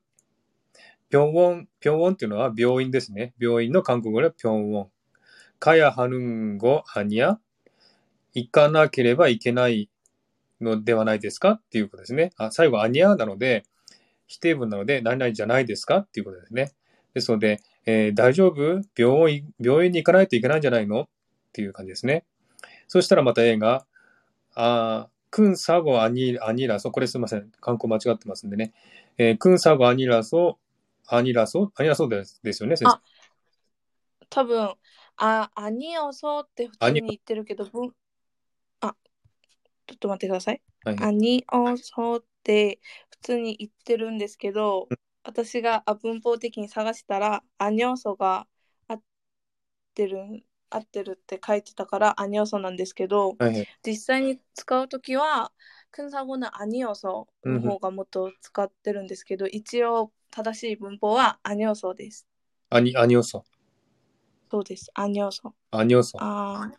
A: ピョンウォン、ピョンウォンっていうのは病院ですね。病院の韓国語でピョンウォン。かやはぬんごあにゃ行かなければいけないのではないですか？っていうことですね。あ最後、あにゃなので、否定文なので、何々じゃないですか？っていうことですね。ですので、えー大丈夫？病院、病院に行かないといけないんじゃないの？っていう感じですね。そしたらまた A が、あークンサゴアニアニラソ、これすみません。観光間違ってますんでね。えークンサゴアニラソ、アニラソ、アニラソですですよね、先生。
B: あ多分、あ、あにをそうって普通に言ってるけど、ぶんあ、ちょっと待ってください。
A: はい
B: あにをそうって普通に言ってるんですけど、私が文法的に探したら、あにょそが合ってる、合ってるって書いてたから、あにょそなんですけど、
A: はい
B: 実際に使うときは、くんさごのあにょその方がもっと使ってるんですけど、一応正しい文法はあにょそです。
A: あに、あにょそ。
B: そうです。アニョソ。
A: アニオソ。
B: あー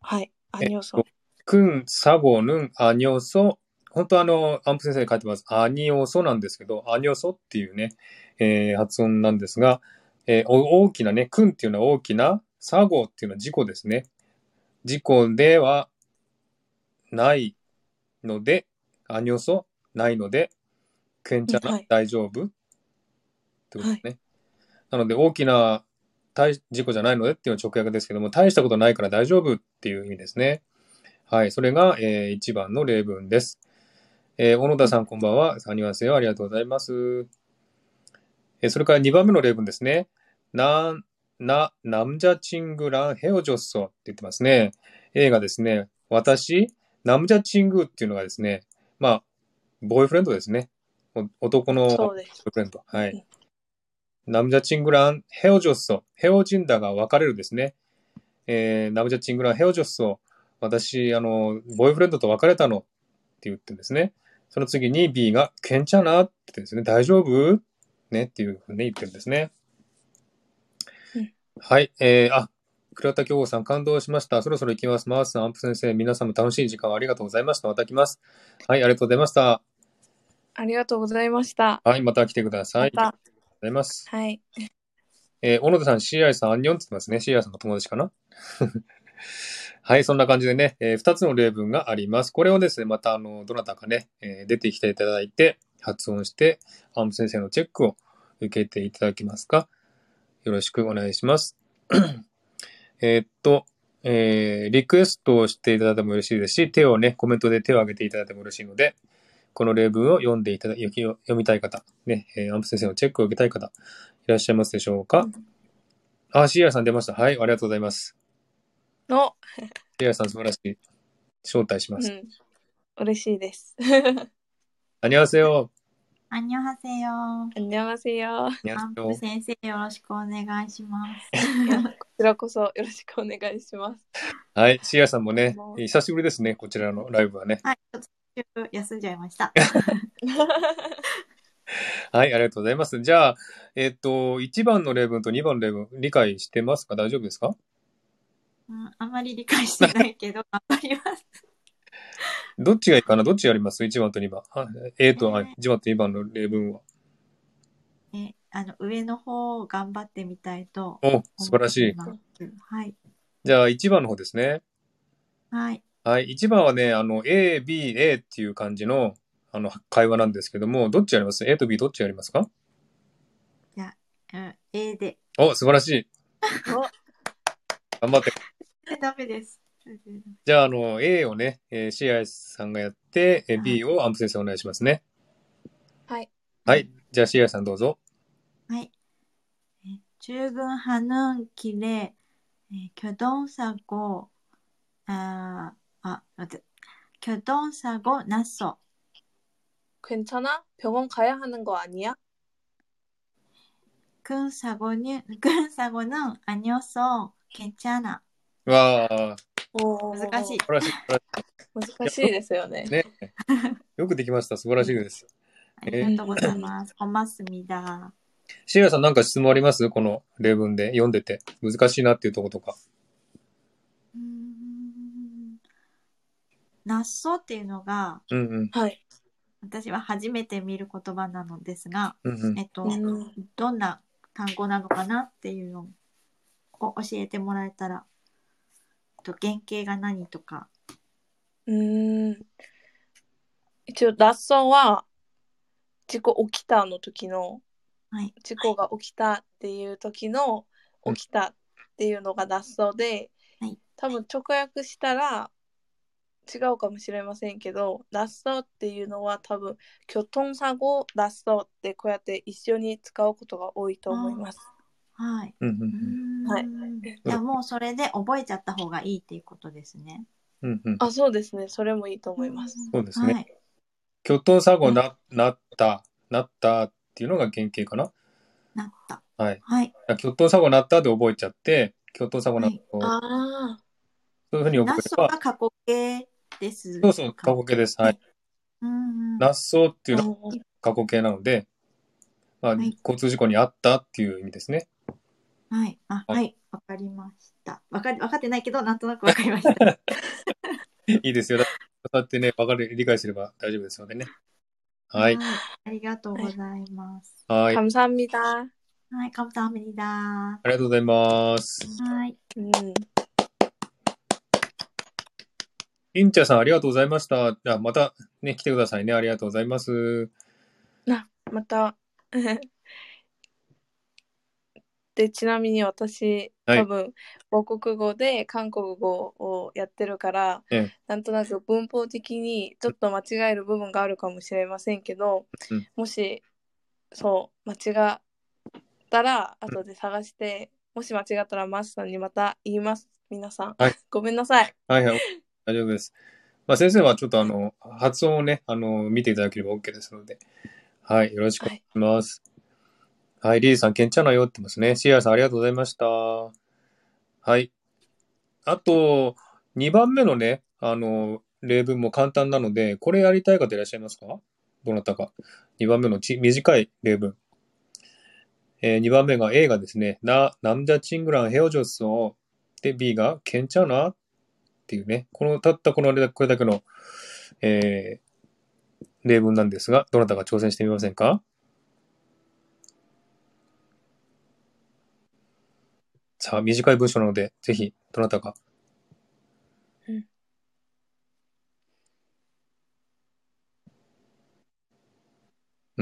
B: はい。ア
A: え
B: ニョソ。
A: クンサゴヌンアニョソ。本当あの、アンプ先生書いてます。アニオソなんですけど、アニョソっていうね、えー発音なんですが、えーお大きなね、クンっていうのは大きな、サゴっていうのは事故ですね。事故ではないので、アニョソ、ないので、ケンチャナ、
B: はい
A: 大丈夫？ってことですね。なので、大きな大事故じゃないのでっていうのは直訳ですけども、大したことないから大丈夫っていう意味ですね。はい。それが、えー、一番の例文です。えー、小野田さんこんばんは。サニワセよ。ありがとうございます。えー、それから2番目の例文ですね。なん、な、なんじゃちんぐらんへおじょッソって言ってますね。映画ですね。私、ナムジャチングっていうのがですね、まあ、ボーイフレンドですね。男の
B: ボーイ
A: フレンド。はい。남자친구랑 헤어졌어。헤어진다が別れるですね。えー、남자친구랑 헤어졌어。私、あの、ボーイフレンドと別れたのって言ってるんですね。その次に B が、괜찮아って言ってですね、大丈夫ねっていうふうに言ってるんですね。
B: うん
A: はい。えー、あ、倉田京子さん感動しました。そろそろ行きます。マースさん、アンプ先生、皆さんも楽しい時間をありがとうございました。また来ます。はい、ありがとうございました。
B: ありがとうございました。
A: はい、また来てください。
B: また、
A: ありがとう ございます。
B: はい。
A: えー小野田さん、CI さん、アンニョンって言ってますね。CI さんの友達かな？はい、そんな感じでね、えー二つの例文があります。これをですね、また、あの、どなたかね、えー出てきていただいて、発音して、アンプ先生のチェックを受けていただけますか？よろしくお願いします。えーっと、えーリクエストをしていただいてもよろしいですし、手をね、コメントで手を挙げていただいてもよろしいので、この例文を読んでいただ、読み読みたい方、ね、えーアンプ先生のチェックを受けたい方、いらっしゃいますでしょうか？あ、シーアさん出ました。はい、ありがとうございます。
B: の、
A: シーアさん素晴らしい。招待します。
B: うん。嬉しいです。
A: あにわせよ。
C: アンニョハセヨ。
B: こんにちは。
A: あにわ
C: アンプ
A: せよ。
C: 先生よろしくお願いします。
B: こちらこそよろしくお願いします。
A: はい、シーアさんもね久しぶりですね、こちらのライブはね。
C: はい、休んじゃいました。
A: はい、ありがとうございます。じゃあ、えっと、1番の例文と2番の例文、理解してますか？大丈夫ですか？
C: うん、あまり理解してないけど、頑張ります。
A: どっちがいいかな？どっちやります ?1 番と2番。あ A と、あ
C: えー
A: 1番と2番の例文は。
C: え、あの、上の方を頑張ってみたいと
A: お、素晴らしい。
C: はい。
A: じゃあ1番の方ですね。
C: はい。
A: はい。一番はね、あの、A、B、A っていう感じの、あの、会話なんですけども、どっちやります ?A と B どっちやりますか？
C: いや、うん、A で。
A: お、素晴らしい。頑張って。
C: ダメです。
A: じゃあ、あの、A をね、えー、シアさんがやって、えー、B をアンプ先生お願いしますね。
B: はい。
A: はい。じゃあ、シアさんどうぞ。
C: はい。中軍ハヌンキレ、えー、挙動作あ、あ 아, 맞아. 교통사고 났어.
B: 괜찮아? 병원 가야 하는 거 아니야?
C: 큰 사고는 큰 사고는 아니었어. 괜찮아.
A: わあ、
B: おー
C: 難しい。
A: 素晴らしい。素晴らし
B: 難しいですよね
A: い。。ね。よくできました。素晴らしいです。
C: ありがとうございます。고맙습니다。
A: シアイさんなんか質問ありますこの例文で読んでて。難しいなっていうとことか。
C: 낯서っていうのが
A: うんうん。
B: はい。
C: 私は初めて見る言葉なのですが、
A: うんうん
C: え。っと、
B: うん
C: どんな単語なのかなっていうのを教えてもらえたら、えっと原型が何とか、
B: うーん。一応、脱走は、事故起きたの時の、
C: はい
B: 事故が起きたっていう時の、
A: うん
B: 起きたっていうのが脱走で、
C: はい
B: 多分直訳したら違うかもしれませんけど、ラストっていうのは多分、キョトンサゴラストってこうやって一緒に使うことが多いと思います。
C: はい。
B: はい。
C: じゃあもうそれで覚えちゃった方がいいっていうことですね。
A: うんうん、
B: あ、そうですね。それもいいと思います。
A: そうですね。
C: はい、
A: キョトンサゴな、なった、なったっていうのが原型かな？
C: なった。
A: はい。
C: はい。
A: キョトンサゴなったで覚えちゃって、キョトンサゴなった。
B: ああ。
A: そういうふうに覚れば。
C: ナスが過去形です。
A: そうそう、過去形です。はい。
C: うんうん。
A: ナッソっていうのは
B: うん
A: 過去形なので、まあ、
C: はい
A: 交通事故にあったっていう意味ですね。
C: はい。あ、
A: はい
C: はい。わかりました。わかり、わかってないけど、なんとなくわかりました。
A: いいですよ。だそうやってね、わかる、理解すれば大丈夫ですのでね。はい。
C: ありがとうございます。
A: はい。あ
B: 감사합니다。
C: はい、감사합니다。
A: りがとうございます。
C: はい。
B: うん。
A: インチャさん、ありがとうございました。あまたね、来てくださいね。ありがとうございます。
B: な、また。で、ちなみに私、
A: はい
B: 多分、母国語で韓国語をやってるから、
A: ええ
B: なんとなく文法的にちょっと間違える部分があるかもしれませんけど、
A: うん
B: もし、そう、間違ったら、後で探して、もし間違ったらマスさんにまた言います。皆さん。
A: はい
B: ごめんなさい。
A: はいはい。大丈夫です。まあ、先生はちょっとあの、発音をね、あの、見ていただければ OK ですので。はい、よろしくお願いします。はい、はい、リーさん、けんちゃなよってますね。シーアさん、ありがとうございました。はい。あと、2番目のね、あの、例文も簡単なので、これやりたい方いらっしゃいますか？どなたか。2番目のち短い例文。えー、2番目が A がですね、な、なんじゃちんぐらんへおじょっそ。で、B が、けんちゃなっていうね、この、たったこの、これだけの、えー、例文なんですが、どなたか挑戦してみませんか？さあ、短い文章なので、ぜひ、どなたか。
B: う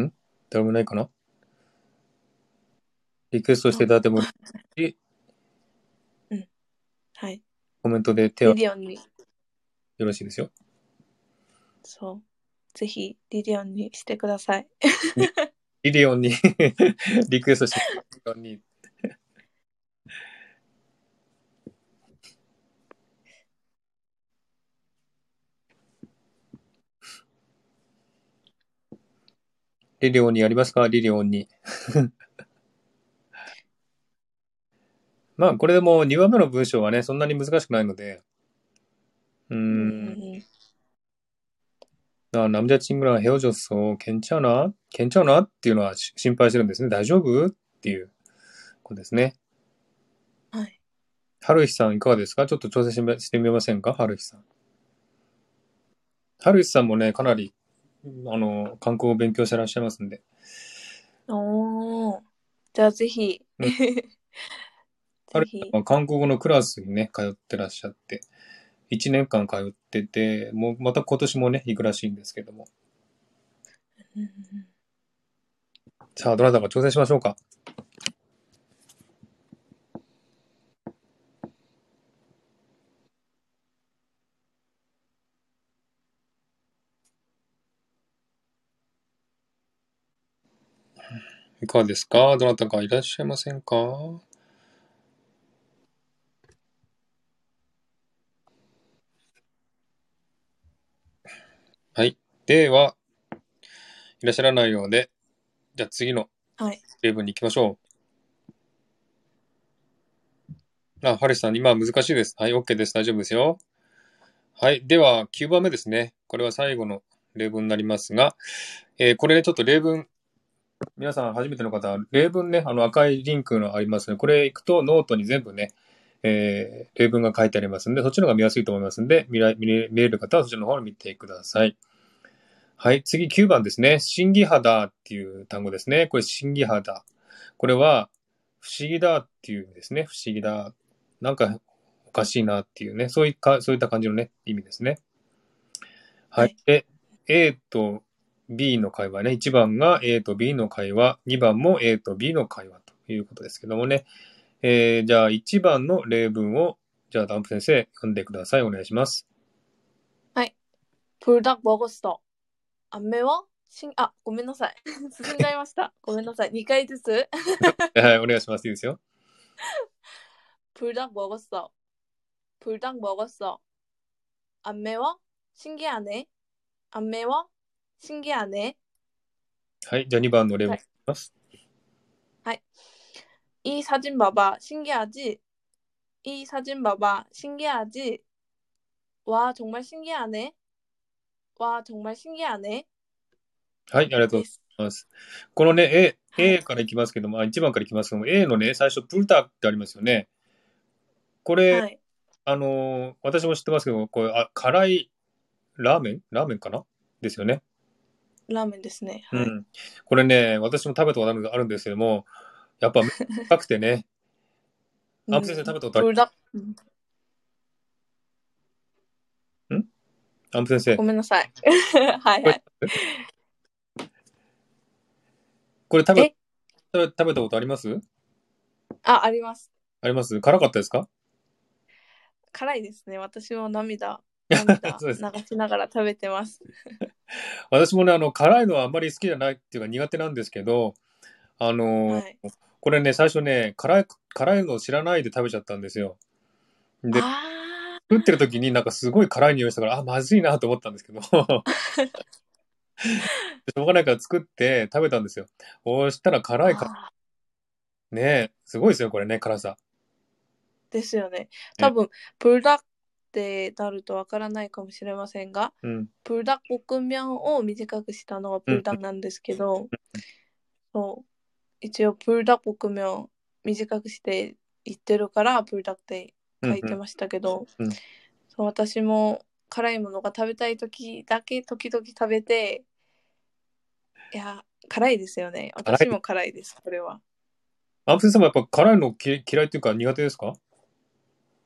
B: ん。
A: ん？誰もいないかな？リクエストしていただいてもいいし、
B: はい。
A: コメントで手を
B: リリオンに、
A: よろしいですよ。
B: そう。ぜひ、リリオンにしてください。
A: リリオンに リクエストして、リリオンに。リリオンにやりますか？リリオンに。まあ、これでも2番目の文章はね、そんなに難しくないので、うーん、あ、남자친구랑헤어졌어。괜찮아 괜찮아っていうのはし心配してるんですね。大丈夫っていうことですね。
B: はい。
A: はるひさんいかがですかちょっと挑戦してみしてみませんかはるひさん。はるひさんもね、かなり、あの、韓国語を勉強してらっしゃいますんで。
B: おー。じゃあぜひ、
A: うんは 彼。は韓国語のクラスにね、通ってらっしゃって、1年間通ってて、もうまた今年もね、行くらしいんですけども。さあ、どなたか挑戦しましょうか。いかがですか？どなたかいらっしゃいませんか？はい。では、いらっしゃらないようで、じゃあ次の
B: はい。
A: 例文に行きましょう。あ、ハリスさん、今は難しいです。はい、OK です。大丈夫ですよ。はい。では、9番目ですね。これは最後の例文になりますが、えーこれね、ちょっと例文、皆さん初めての方は、例文ね、あの赤いリンクのありますので、これ行くとノートに全部ね、えー例文が書いてありますんで、そっちの方が見やすいと思いますんで、見ら見れ見れる方はそっちの方を見てください。はい、次9番ですね。審議肌っていう単語ですね。これ審議肌。これは、不思議だっていう意味ですね。不思議だ。なんかおかしいなっていうね。そういった、そういった感じのね、意味ですね。は
B: はい
A: い。で、A と B の会話ね。1番が A と B の会話。2番も A と B の会話ということですけどもね。えー、じゃあ1番の例文を、じゃあダンプ先生、読んでください。お願いします。
B: 불닭 먹었어. 안 매워? 신, 아, ごめんなさい。進んじゃいました。ごめんなさい。2回ずつ。
A: はい、お願いします。いいですよ。
B: 불닭 먹었어. 불닭 먹었어. 안 매워? 신기하네. 안 매워? 신기하네.
A: はい、じゃあ2番の例文いきます。
B: 이 사진 봐봐. 신기하지? 이 사진 봐봐. 신기하지? 와, 정말 신기하네. 와, 정말 신기하네.
A: はい、ありがとうござい
B: です。
A: ます。このね、A、
B: はい
A: A からいきますけども、あ1番からいきますけども、A のね、最初、プルタってありますよね。これ、
B: はい。
A: あのー私も知ってますけど、これ、あ、辛いラーメンラーメンかなですよね。
B: ラーメンですね。はい。
A: うん。これね、私も食べたことあるあるんですけども、やっぱ、高くてね、アップ先生食べたことある
B: 불닭. うん
A: アンプ先生
B: ご、めんなさい。はいはい。
A: これ食べ
B: え、
A: 食べたことあります？
B: あ、あります。
A: あります？辛かったですか？
B: 辛いですね。私も涙、涙流しながら食べてます。
A: 私もね、あの、辛いのはあんまり好きじゃないっていうか苦手なんですけど、あのー
B: はい。
A: これね、最初ね、辛い、辛いのを知らないで食べちゃったんですよ。で、
B: あ
A: 打ってる時になんかすごい辛い匂いしたから、あ、まずいなと思ったんですけど。しょうがないから作って食べたんですよ。そしたら辛いか。ねえ、すごいですよ、これね、辛さ。
B: ですよね。多分、プルダってなるとわからないかもしれませんが、
A: うん、
B: プミ国ンを短くしたのがプルダなんですけど、うん、そう一応プルダ国ン短くして言ってるからプルダって書いてましたけど、
A: うんうん
B: そう私も辛いものが食べたい時だけ時々食べて、いや、辛いですよね。私も辛いです、これは。
A: アンプ先生もやっぱ辛いのき嫌いっていうか苦手ですか？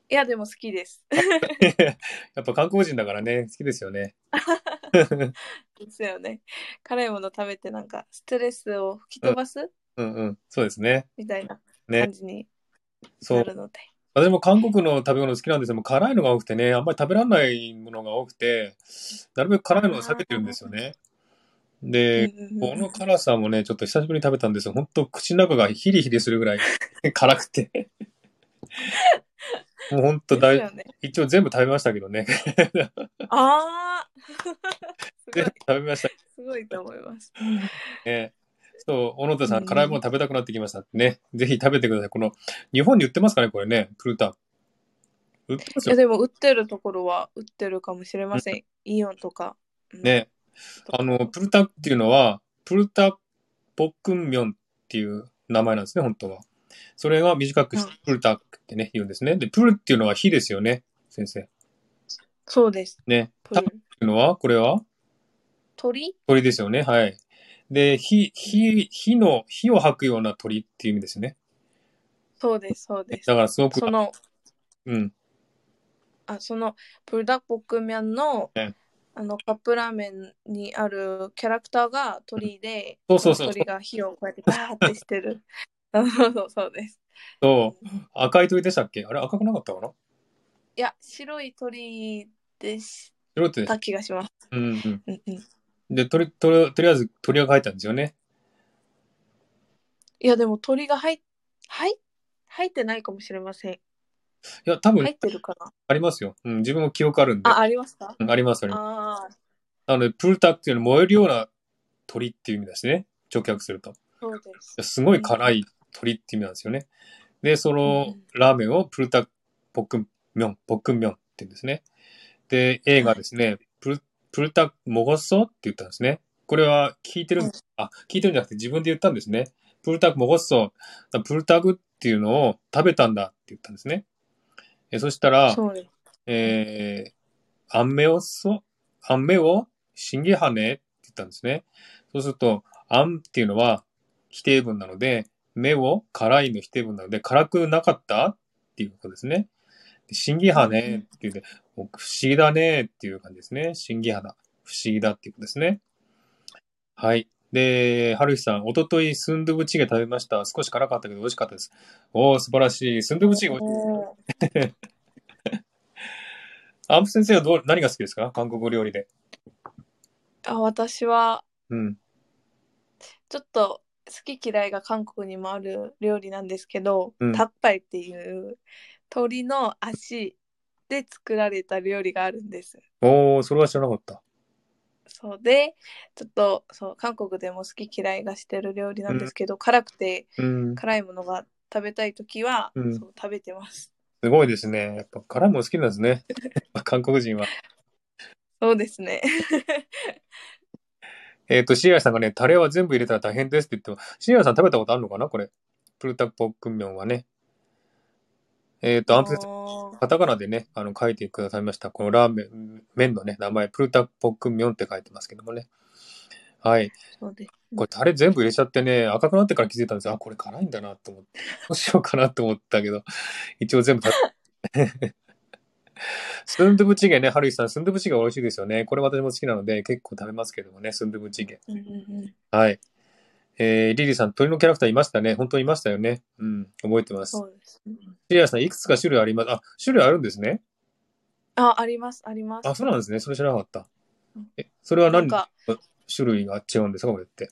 B: いや、でも好きです。
A: やっぱ韓国人だからね、好きですよね。
B: ですよね。辛いもの食べてなんかストレスを吹き飛ばす、
A: うんうん、そうですね。
B: みたいな
A: ね
B: 感。じに。なるので。
A: 私も韓国の食べ物好きなんですけども、辛いのが多くてね、あんまり食べられないものが多くて、なるべく辛いのを避けてるんですよね。で、この辛さもね、ちょっと久しぶりに食べたんですよ。本当口の中がヒリヒリするぐらい 辛くて。もう本当大、
B: ですよね。
A: 一応全部食べましたけどね。
B: ああ
A: 全部、食べました
B: すごいと思います。
A: ね。そう、小野田さ
B: うん
A: ん、辛いもの食べたくなってきましたってね。ぜひ食べてください。この、日本に売ってますかねこれね、プルタ。売ってます
B: いや、
A: よ
B: でも売ってるところは売ってるかもしれません。イオンとか。うん。
A: ね。あの、プルタっていうのは、プルタポックンミョンっていう名前なんですね、本当は。それが短くして
B: うん、
A: プルタってね、言うんですね。で、プルっていうのは火ですよね、先生。
B: そうです。
A: ね。
B: プル
A: タっていうのは、これは？
B: 鳥？
A: 鳥ですよね、はい。で、火、火、火の、火を吐くような鳥っていう意味ですね。
B: そうです、そうです。
A: だからすごく、
B: その、
A: うん。
B: あ、その、ブルダポックミャンの
A: え、
B: あの、カップラーメンにあるキャラクターが鳥で、
A: そうそうそう
B: 鳥が火をこうやってバーってしてる。そうそうそうです。
A: そう、赤い鳥でしたっけ？あれ赤くなかったかな？い
B: や、白い鳥でし
A: 白い鳥で
B: た気がします。
A: うんうん。
B: うんうん。
A: で、とり、とり、あえず鳥が書いたんですよね。
B: いや、でも鳥が入っ、入っ、入ってないかもしれません。
A: いや、多分
B: 入ってるかな？
A: ありますよ。うん、自分も記憶あるんで。
B: あ、ありますか？
A: うんあります、あります。
B: ああ、
A: なので、プルタっていうのは燃えるような鳥っていう意味ですね。直訳すると。
B: そうです。
A: すごい辛い鳥っていう意味なんですよね。で、その
B: うん
A: ラーメンをプルタポックンミョン、ポックンミョンって言うんですね。で、映画ですね、プルタモゴッソって言ったんですね。これは聞いてるんです。あ、聞いてるんじゃなくて自分で言ったんですね。プルタモゴッソ、プルタグっていうのを食べたんだって言ったんですね。えそしたら。えー、アンメオソ、アンメを審議ハネって言ったんですね。そうすると、アンっていうのは否定文なので、目を辛いの否定文なので、辛くなかったっていうことですね。で審議派ねっていうで、不思議だねっていう感じですね。審議派だ。不思議だっていうことですね。はい。で、はるひさん、おとといスンドゥブチゲ食べました。少し辛かったけど美味しかったです。おー、素晴らしい。スンドゥブチゲ美味しい。アンプ先生はどう、何が好きですか？韓国料理で。
B: あ、私は、
A: うん。
B: ちょっと好き嫌いが韓国にもある料理なんですけど、
A: うん
B: タッパイっていう鳥の足で作られた料理があるんです。
A: おー、それは知らなかった。
B: そうで、ちょっとそう韓国でも好き嫌いがしてる料理なんですけど、辛くて
A: うん。
B: 辛いものが食べたいときは、
A: うん
B: そう食べてます。
A: すごいですね。やっぱ辛いもの好きなんですね。韓国人は。
B: そうですね。
A: えっ、と、シアさんがね、タレは全部入れたら大変ですって言っても、シアさん食べたことあるのかなこれ。プルタクポックンミョンはね。えっ、と、アンプ先生、
B: おー
A: カタカナでね、あの、書いてくださいました。このラーメン、麺のね、名前、プルタクポックンミョンって書いてますけどもね。はい。
B: そうです。
A: これタレ全部入れちゃってね、赤くなってから気づいたんですよ。あ、これ辛いんだなと思って。どうしようかなと思ったけど、一応全部 スンドゥブチゲね、ハルイさん、スンドゥブチゲ美味しいですよね。これ私も好きなので結構食べますけどもね、スンドゥブチゲ。
B: うんうんうん、
A: はい。えー、リリーさん、鳥のキャラクターいましたね。本当にいましたよね。うん、覚えてます。
B: そうです。
A: シリアさん、いくつか種類あります。あ、種類あるんですね。
B: あ、あります、あります。
A: あ、そうなんですね。それ知らなかった
B: うん。
A: え、それは何
B: か、
A: 種類が違うんですかこれって？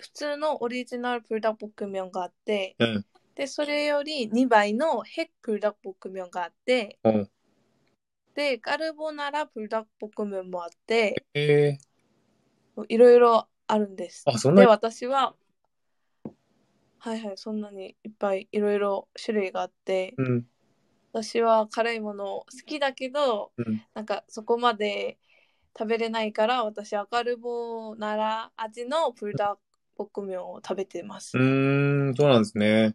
B: 普通のオリジナルプルダックポックミョンがあって、
A: うん。
B: で、それより2倍のヘックプルダックポックミョンがあって、
A: うん。
B: で、カルボナラプルダックポックミョンもあって、
A: え
B: いろいろあるんです。
A: あそんな
B: で、私は、はいはい、そんなにいっぱいいろいろ種類があって、
A: ー、うん。
B: 私は辛いもの好きだけど、
A: うん。
B: なんかそこまで食べれないから、私はカルボナラ味のプルダックポックミョンを食べてます。
A: うーん、そうなんですね。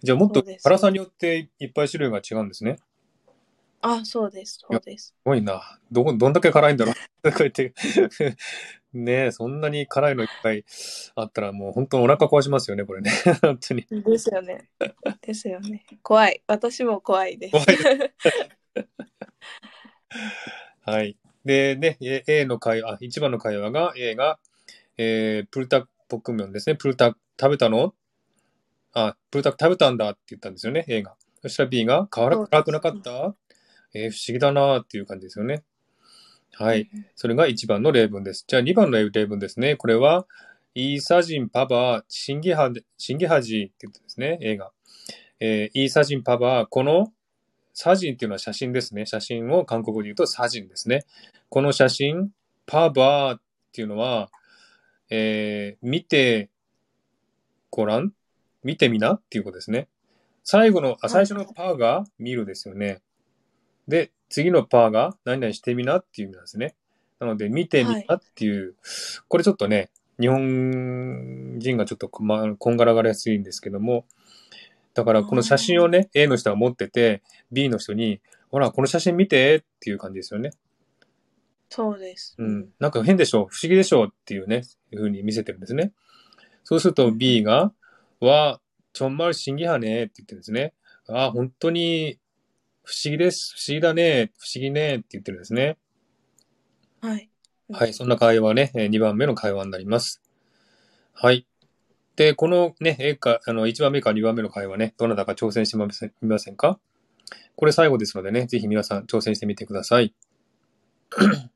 A: じゃあもっと
B: そうです
A: 辛さによっていっぱい種類が違うんですね。
B: あ、そうです、そうです。
A: すごいな。どこ、どんだけ辛いんだろう。こうやって。ねえ、そんなに辛いのいっぱいあったらもう本当お腹壊しますよね、これね。本当に。
B: ですよね。ですよね。怖い。私も怖いです。
A: 怖いはい。で、ね、A の会話、あ、一番の会話が A が、えー、プルタクポックミョンですね。プルタク食べたの？あ、プルタク食べたんだって言ったんですよね、A が。そしたら B が、辛くなかった？えー不思議だなっていう感じですよね。はい。それが1番の例文です。じゃあ2番の例文ですね。これは、イーサジンパバ、シンギハ、シンギハジって言ってですね、映画。えーイーサジンパバー、このサジンっていうのは写真ですね。写真を韓国で言うとサジンですね。この写真、パバーっていうのは、えー見てごらん見てみなっていうことですね。最後の、あ、最初のパーが見るですよね。で、次のパーが何々してみなっていう意味なんですね。なので、見てみなっていう、はい、これちょっとね、日本人がちょっとこ,、ま、こんがらがりやすいんですけども、だからこの写真をね、A の人が持ってて、B の人に、ほら、この写真見てっていう感じですよね。
B: そうです。
A: うん。なんか変でしょ不思議でしょっていうね、いうふうに見せてるんですね。そうすると B が、わ、ちょんまる審議派ねって言ってるんですね。あ、本当に不思議です。不思議だね。不思議ねって言ってるんですね。
B: はい。
A: はい、そんな会話ね、2番目の会話になります。はい。で、このね、えか、あの、1番目から2番目の会話ね、どなたか挑戦してみませんみませんか？これ最後ですのでね、ぜひ皆さん挑戦してみてください。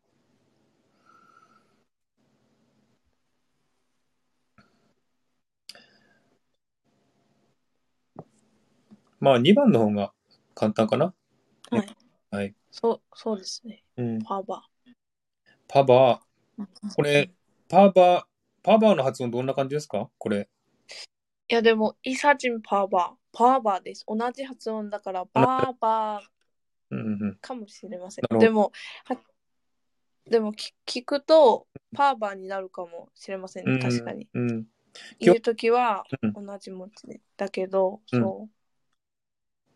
A: まあ、2番の方が簡単かな？
B: はい。
A: はい。
B: そう、そうですね。
A: うん。
B: パバ。
A: パバー。これ、パバー、パバーの発音どんな感じですか？これ。
B: いや、でも、イサジンパーバー。パーバーです。同じ発音だから、バーバー
A: うんうんうん。
B: かもしれません
A: なる。ほど
B: でも、はでもき聞くと、パーバーになるかもしれませんね。確かに。
A: うん。うん。
B: 言うときは
A: うん
B: 同じ文字で。だけど、
A: うん
B: そ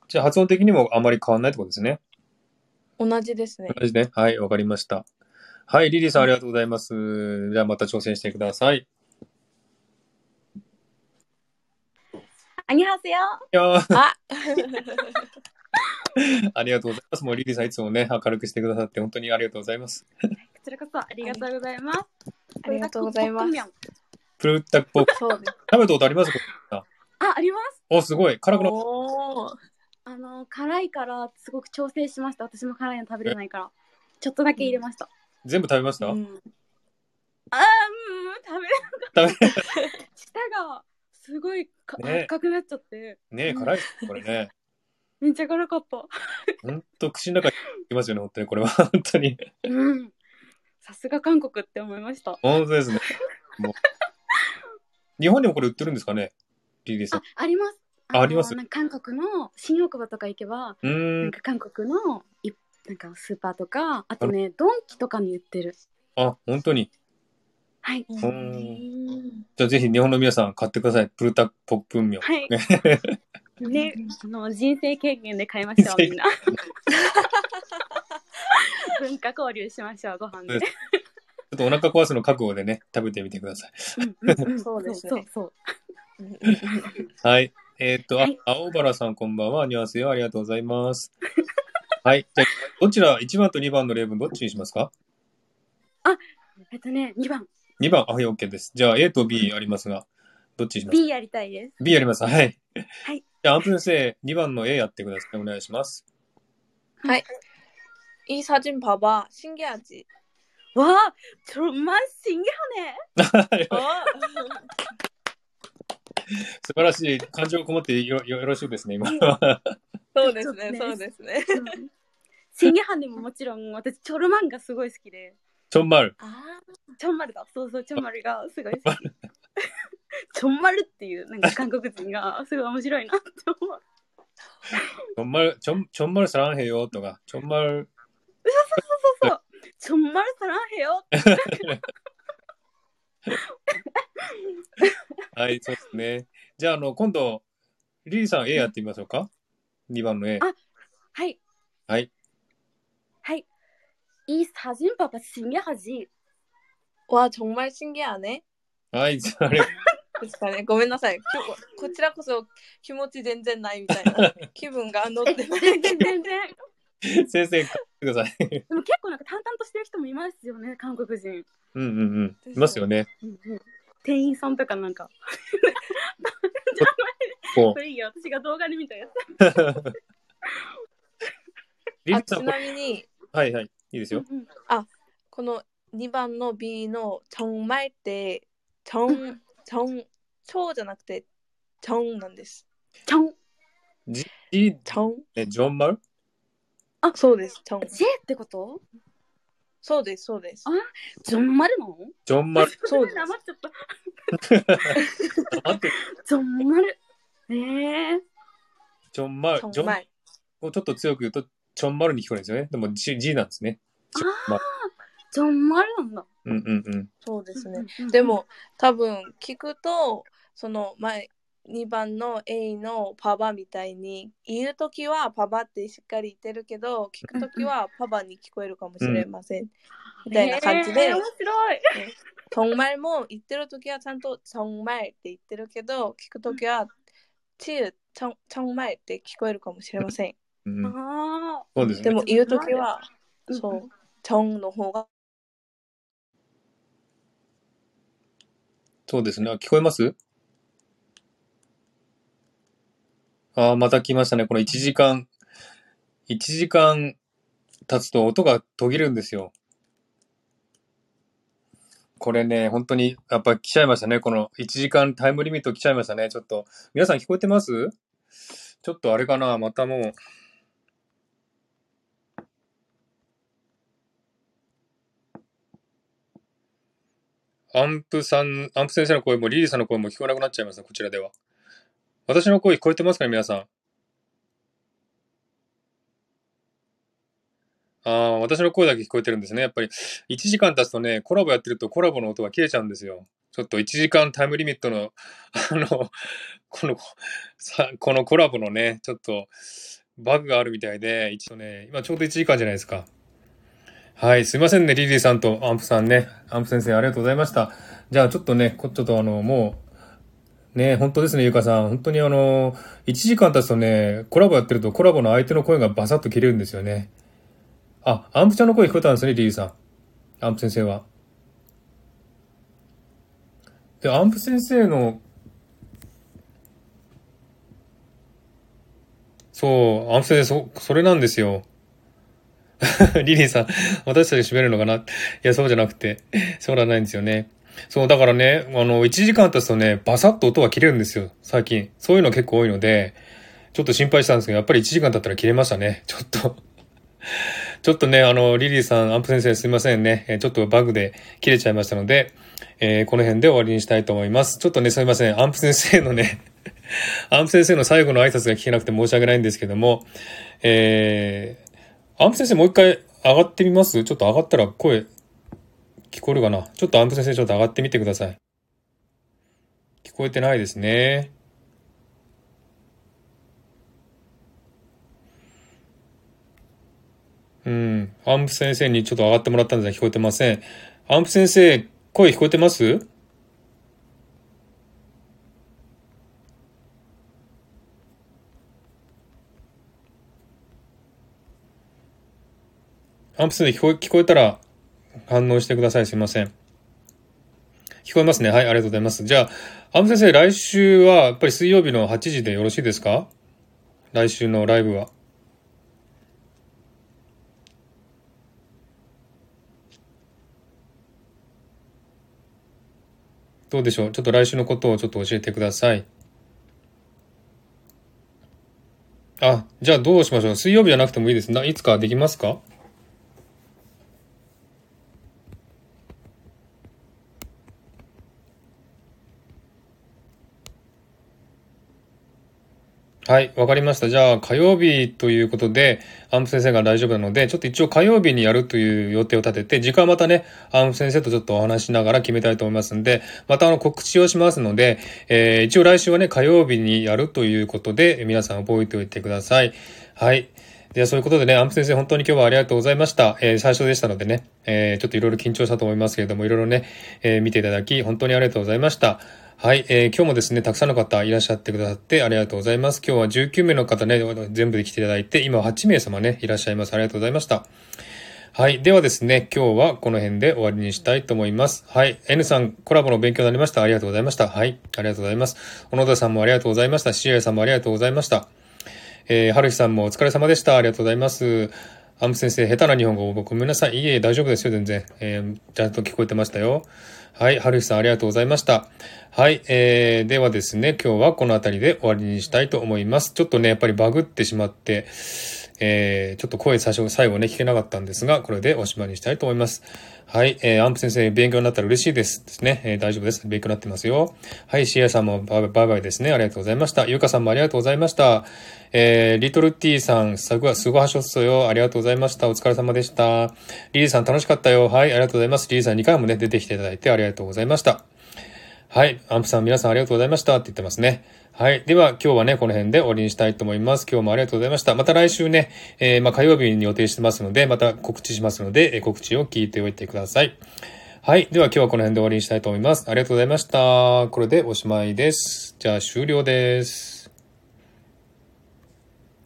A: じゃあ発音的にもあまり変わらないってことですね。
B: 同じですね。
A: 同じね。はい、わかりました。はい、リリーさんありがとうございます。じゃあまた挑戦してください。あよ。
B: あ
A: ありがとうございます。もうリリーさんいつもね、明るくしてくださって本当にありがとうございます。
D: こちらこそありがとうございます。
B: ありがとうございます。
A: プルタッ
B: クポッ。食
A: べたことあります？か
D: あ、あります。
A: お、すごい。辛くな
B: った。
D: あの、辛いからすごく調整しました。私も辛いの食べれないから。ちょっとだけ入れました。
A: 全部食べました、
B: うん
D: あー、うん、食べれ
A: 食べ、
D: 舌がすごいか
A: ね
D: 赤くなっちゃって、
A: ねえ、辛いですこれね。
D: めっちゃ辛かった。
A: ほんと口の中にいきますよね、本当に。これは 本当に。
D: うん。さすが韓国って思いました。
A: 本当ですね。もう 日本にもこれ売ってるんですかね？リリーさん
D: あ。、あります。
A: ああります？
D: のなんか韓国の新大久保とか行けば、
A: うーん。
D: なんか韓国のいなんかスーパーとか、あとね、ドンキとかに売ってる。
A: あ、本当に？
D: はい。
A: じゃあぜひ日本の皆さん買ってください。プルタポップンミョン。
D: はい。
B: ね
D: の人生経験で買いましょう、みんな。文化交流しましょう、ご飯で。
A: ちょっとお腹壊すの覚悟でね、食べてみてください。
D: うんうんうん
B: そうですね
D: そうそう
A: はい。えーっと、
D: はい
A: あ、青原さんこんばんは。アニュアンセヨありがとうございます。はい。じゃあ、どちら、1番と2番の例文どっちにしますか
D: えっとね、2番。
A: ?2 番、あ、はい、OK です。じゃあ、A と B ありますが、どっちにしますか
D: B やりたいです。
A: ?B やります。はい。
D: はい。
A: じゃあ、アンプ先生、2番の A やってください。お願いします。
B: 이 사진 봐봐. 신기하지?
D: わあ、ちょ、ま신기하네。
B: 어?
A: 素晴らしい。感情こもってよよろしいですね、今。
B: そうですね、
D: ね
B: そうですね。
D: セニでももちろん、私、チョルマンがすごい好きで。
A: ちょんまる。
B: あ
D: あ、ちょんまるだ。そうそう、ちょんまるがすごい好き。ちょんまるっていう、なんか韓国人がすごい面白いなって思う。
A: ちょんまる、ちょん、ちょんまるさらんへよとか、ちょんまる。
D: そうそうそうそう。ちょんまるさらんへよ。
A: はい、そうですね。じゃあ、あの、今度、リリーさん A やってみましょうか。2番の A。
D: あはい。
A: はい。
D: はい。이 사진 봐봐 신기하지?
B: 와, 정말 신기하네.
A: はい、じゃあ、あれ、
B: ですかね。ごめんなさい。きょこちらこそ気持ち全然ないみたいな気分が乗っ
D: え
B: てない。
D: 全然全然。
A: 先生、買ってください。
D: でも結構なんか淡々としてる人もいますよね、韓国人。
A: うんうんうん。いますよね。
D: うんうん 店員さんとかなんか。
A: こ
D: これ いいよ、私が動画で見たやつ。
A: う。リリ
B: あ
A: ーさん、こ
B: ちな
A: れ、
B: みに、
A: はいはい。いいですよ。
D: うんうん
B: この2番の B の정말って、ちょん、ちょん、ちょうじゃなくて、ちょんなんです。
D: ちょん。
A: じ、じ、
B: ちょん
A: え、ジョンマル？
B: そうです、ちょん。
D: J ってこと？
B: そうです、そうです。
D: ジョンマルなの？
A: ジョンマル。
B: そうです
D: 黙っちゃった。
A: 待って、
D: ジョンマル。えー、
A: ジョンマル。ジョン、
B: 정말
A: をちょっと強く言うと、チョンマルに聞こえるんですよね。でも、G, G なんですね。ジョンマル。
D: ジョンマルなんだ。
A: うんうんうん。
B: そうですね。
D: うん。
B: でも多分聞くとその前2番の A のパパみたいに言うときはパパってしっかり言ってるけど聞くときはパパに聞こえるかもしれません、みたいな感じで
D: えー、面白い。
B: 정말も言ってるときはちゃんと정말って言ってるけど聞くときは チユ、ちょん、ちょんまえって聞こえるかもしれません。
A: うん、
D: あ
A: そうですね。
B: でも言うときは、
D: うん
B: そう、ちょんの方が、
A: そうですね。あ聞こえます ああ、また来ましたね。この1時間、1時間経つと音が途切るんですよ。これね、本当に、やっぱ来ちゃいましたね。この1時間タイムリミット来ちゃいましたね。ちょっと、皆さん聞こえてます？ちょっとあれかな？またもう、アンプさん、アンプ先生の声もリリーさんの声も聞こえなくなっちゃいました、こちらでは。私の声聞こえてますかね、皆さん？ああ、私の声だけ聞こえてるんですね。やっぱり、1時間経つとね、コラボやってるとコラボの音が切れちゃうんですよ。ちょっと1時間タイムリミットの、あの、この、さ、このコラボのね、ちょっと、バグがあるみたいで、一応ね、今ちょうど1時間じゃないですか。はい、すいませんね、リリーさんとアンプさんね。アンプ先生、ありがとうございました。じゃあ、ちょっとね、こちょっとあの、もう、ね、本当ですね、ゆかさん。本当にあの、1時間経つとね、コラボやってるとコラボの相手の声がバサッと切れるんですよね。あ、アンプちゃんの声聞こえたんですね、リリーさん。アンプ先生は。で、アンプ先生の、そう、アンプ先生、そ、それなんですよ。リリーさん、私たち閉めるのかないや、そうじゃなくて、そうではないんですよね。そう、だからね、あの、1時間経つとね、バサッと音が切れるんですよ、最近。そういうの結構多いので、ちょっと心配したんですけど、やっぱり1時間経ったら切れましたね。ちょっと。ちょっとね、あの、リリーさん、アンプ先生すいませんね。ちょっとバグで切れちゃいましたので、えーこの辺で終わりにしたいと思います。ちょっとね、すいません。アンプ先生のね、アンプ先生の最後の挨拶が聞けなくて申し訳ないんですけども、えー、アンプ先生もう一回上がってみます？ちょっと上がったら声聞こえるかな？ちょっとアンプ先生ちょっと上がってみてください。聞こえてないですね。うん。アンプ先生にちょっと上がってもらったんですが聞こえてません。アンプ先生、声聞こえてます？アンプ先生聞こえ、聞こえたら反応してください。すいません。聞こえますね。はい、ありがとうございます。じゃあ、アンプ先生、来週はやっぱり水曜日の8時でよろしいですか？来週のライブは。どうでしょう？ちょっと来週のことをちょっと教えてください。あ、じゃあどうしましょう？水曜日じゃなくてもいいです。な、いつかできますか？はい、わかりました。じゃあ、火曜日ということで、アンプ先生が大丈夫なので、ちょっと一応火曜日にやるという予定を立てて、時間はまたね、アンプ先生とちょっとお話しながら決めたいと思いますんで、またあの告知をしますので、えー、一応来週はね、火曜日にやるということで、皆さん覚えておいてください。はい。では、そういうことでね、アンプ先生、本当に今日はありがとうございました。えー、最初でしたのでね、えー、ちょっといろいろ緊張したと思いますけれども、いろいろね、えー、見ていただき、本当にありがとうございました。はい、えー、今日もですね、たくさんの方いらっしゃってくださってありがとうございます。今日は19名の方ね、全部で来ていただいて、今8名様ね、いらっしゃいます。ありがとうございました。はい。ではですね、今日はこの辺で終わりにしたいと思います。はい。N さん、コラボの勉強になりました。ありがとうございました。はい。ありがとうございます。小野田さんもありがとうございました。シエさんもありがとうございました。えー、はるひさんもお疲れ様でした。ありがとうございます。アンプ先生、下手な日本語ごめんなさい。いえ、大丈夫ですよ、全然。えー、ちゃんと聞こえてましたよ。はい、はるひさんありがとうございました。はい、えー、ではですね、今日はこの辺りで終わりにしたいと思います。ちょっとね、やっぱりバグってしまって、えー、ちょっと声最初、最後ね、聞けなかったんですが、これでおしまいにしたいと思います。はい、えー、アンプ先生、勉強になったら嬉しいです。ですね。えー、大丈夫です。勉強になってますよ。はい、シエさんもバイバイですね。ありがとうございました。ゆうかさんもありがとうございました。えー、リトルティさん、すご、すごはしょっそよ。ありがとうございました。お疲れ様でした。リリーさん楽しかったよ。はい、ありがとうございます。リリーさん2回もね、出てきていただいてありがとうございました。はい。アンプさん皆さんありがとうございましたって言ってますね。はい。では今日はね、この辺で終わりにしたいと思います。今日もありがとうございました。また来週ね、えー、まあ火曜日に予定してますので、また告知しますので、えー告知を聞いておいてください。はい。では今日はこの辺で終わりにしたいと思います。ありがとうございました。これでおしまいです。じゃあ終了です。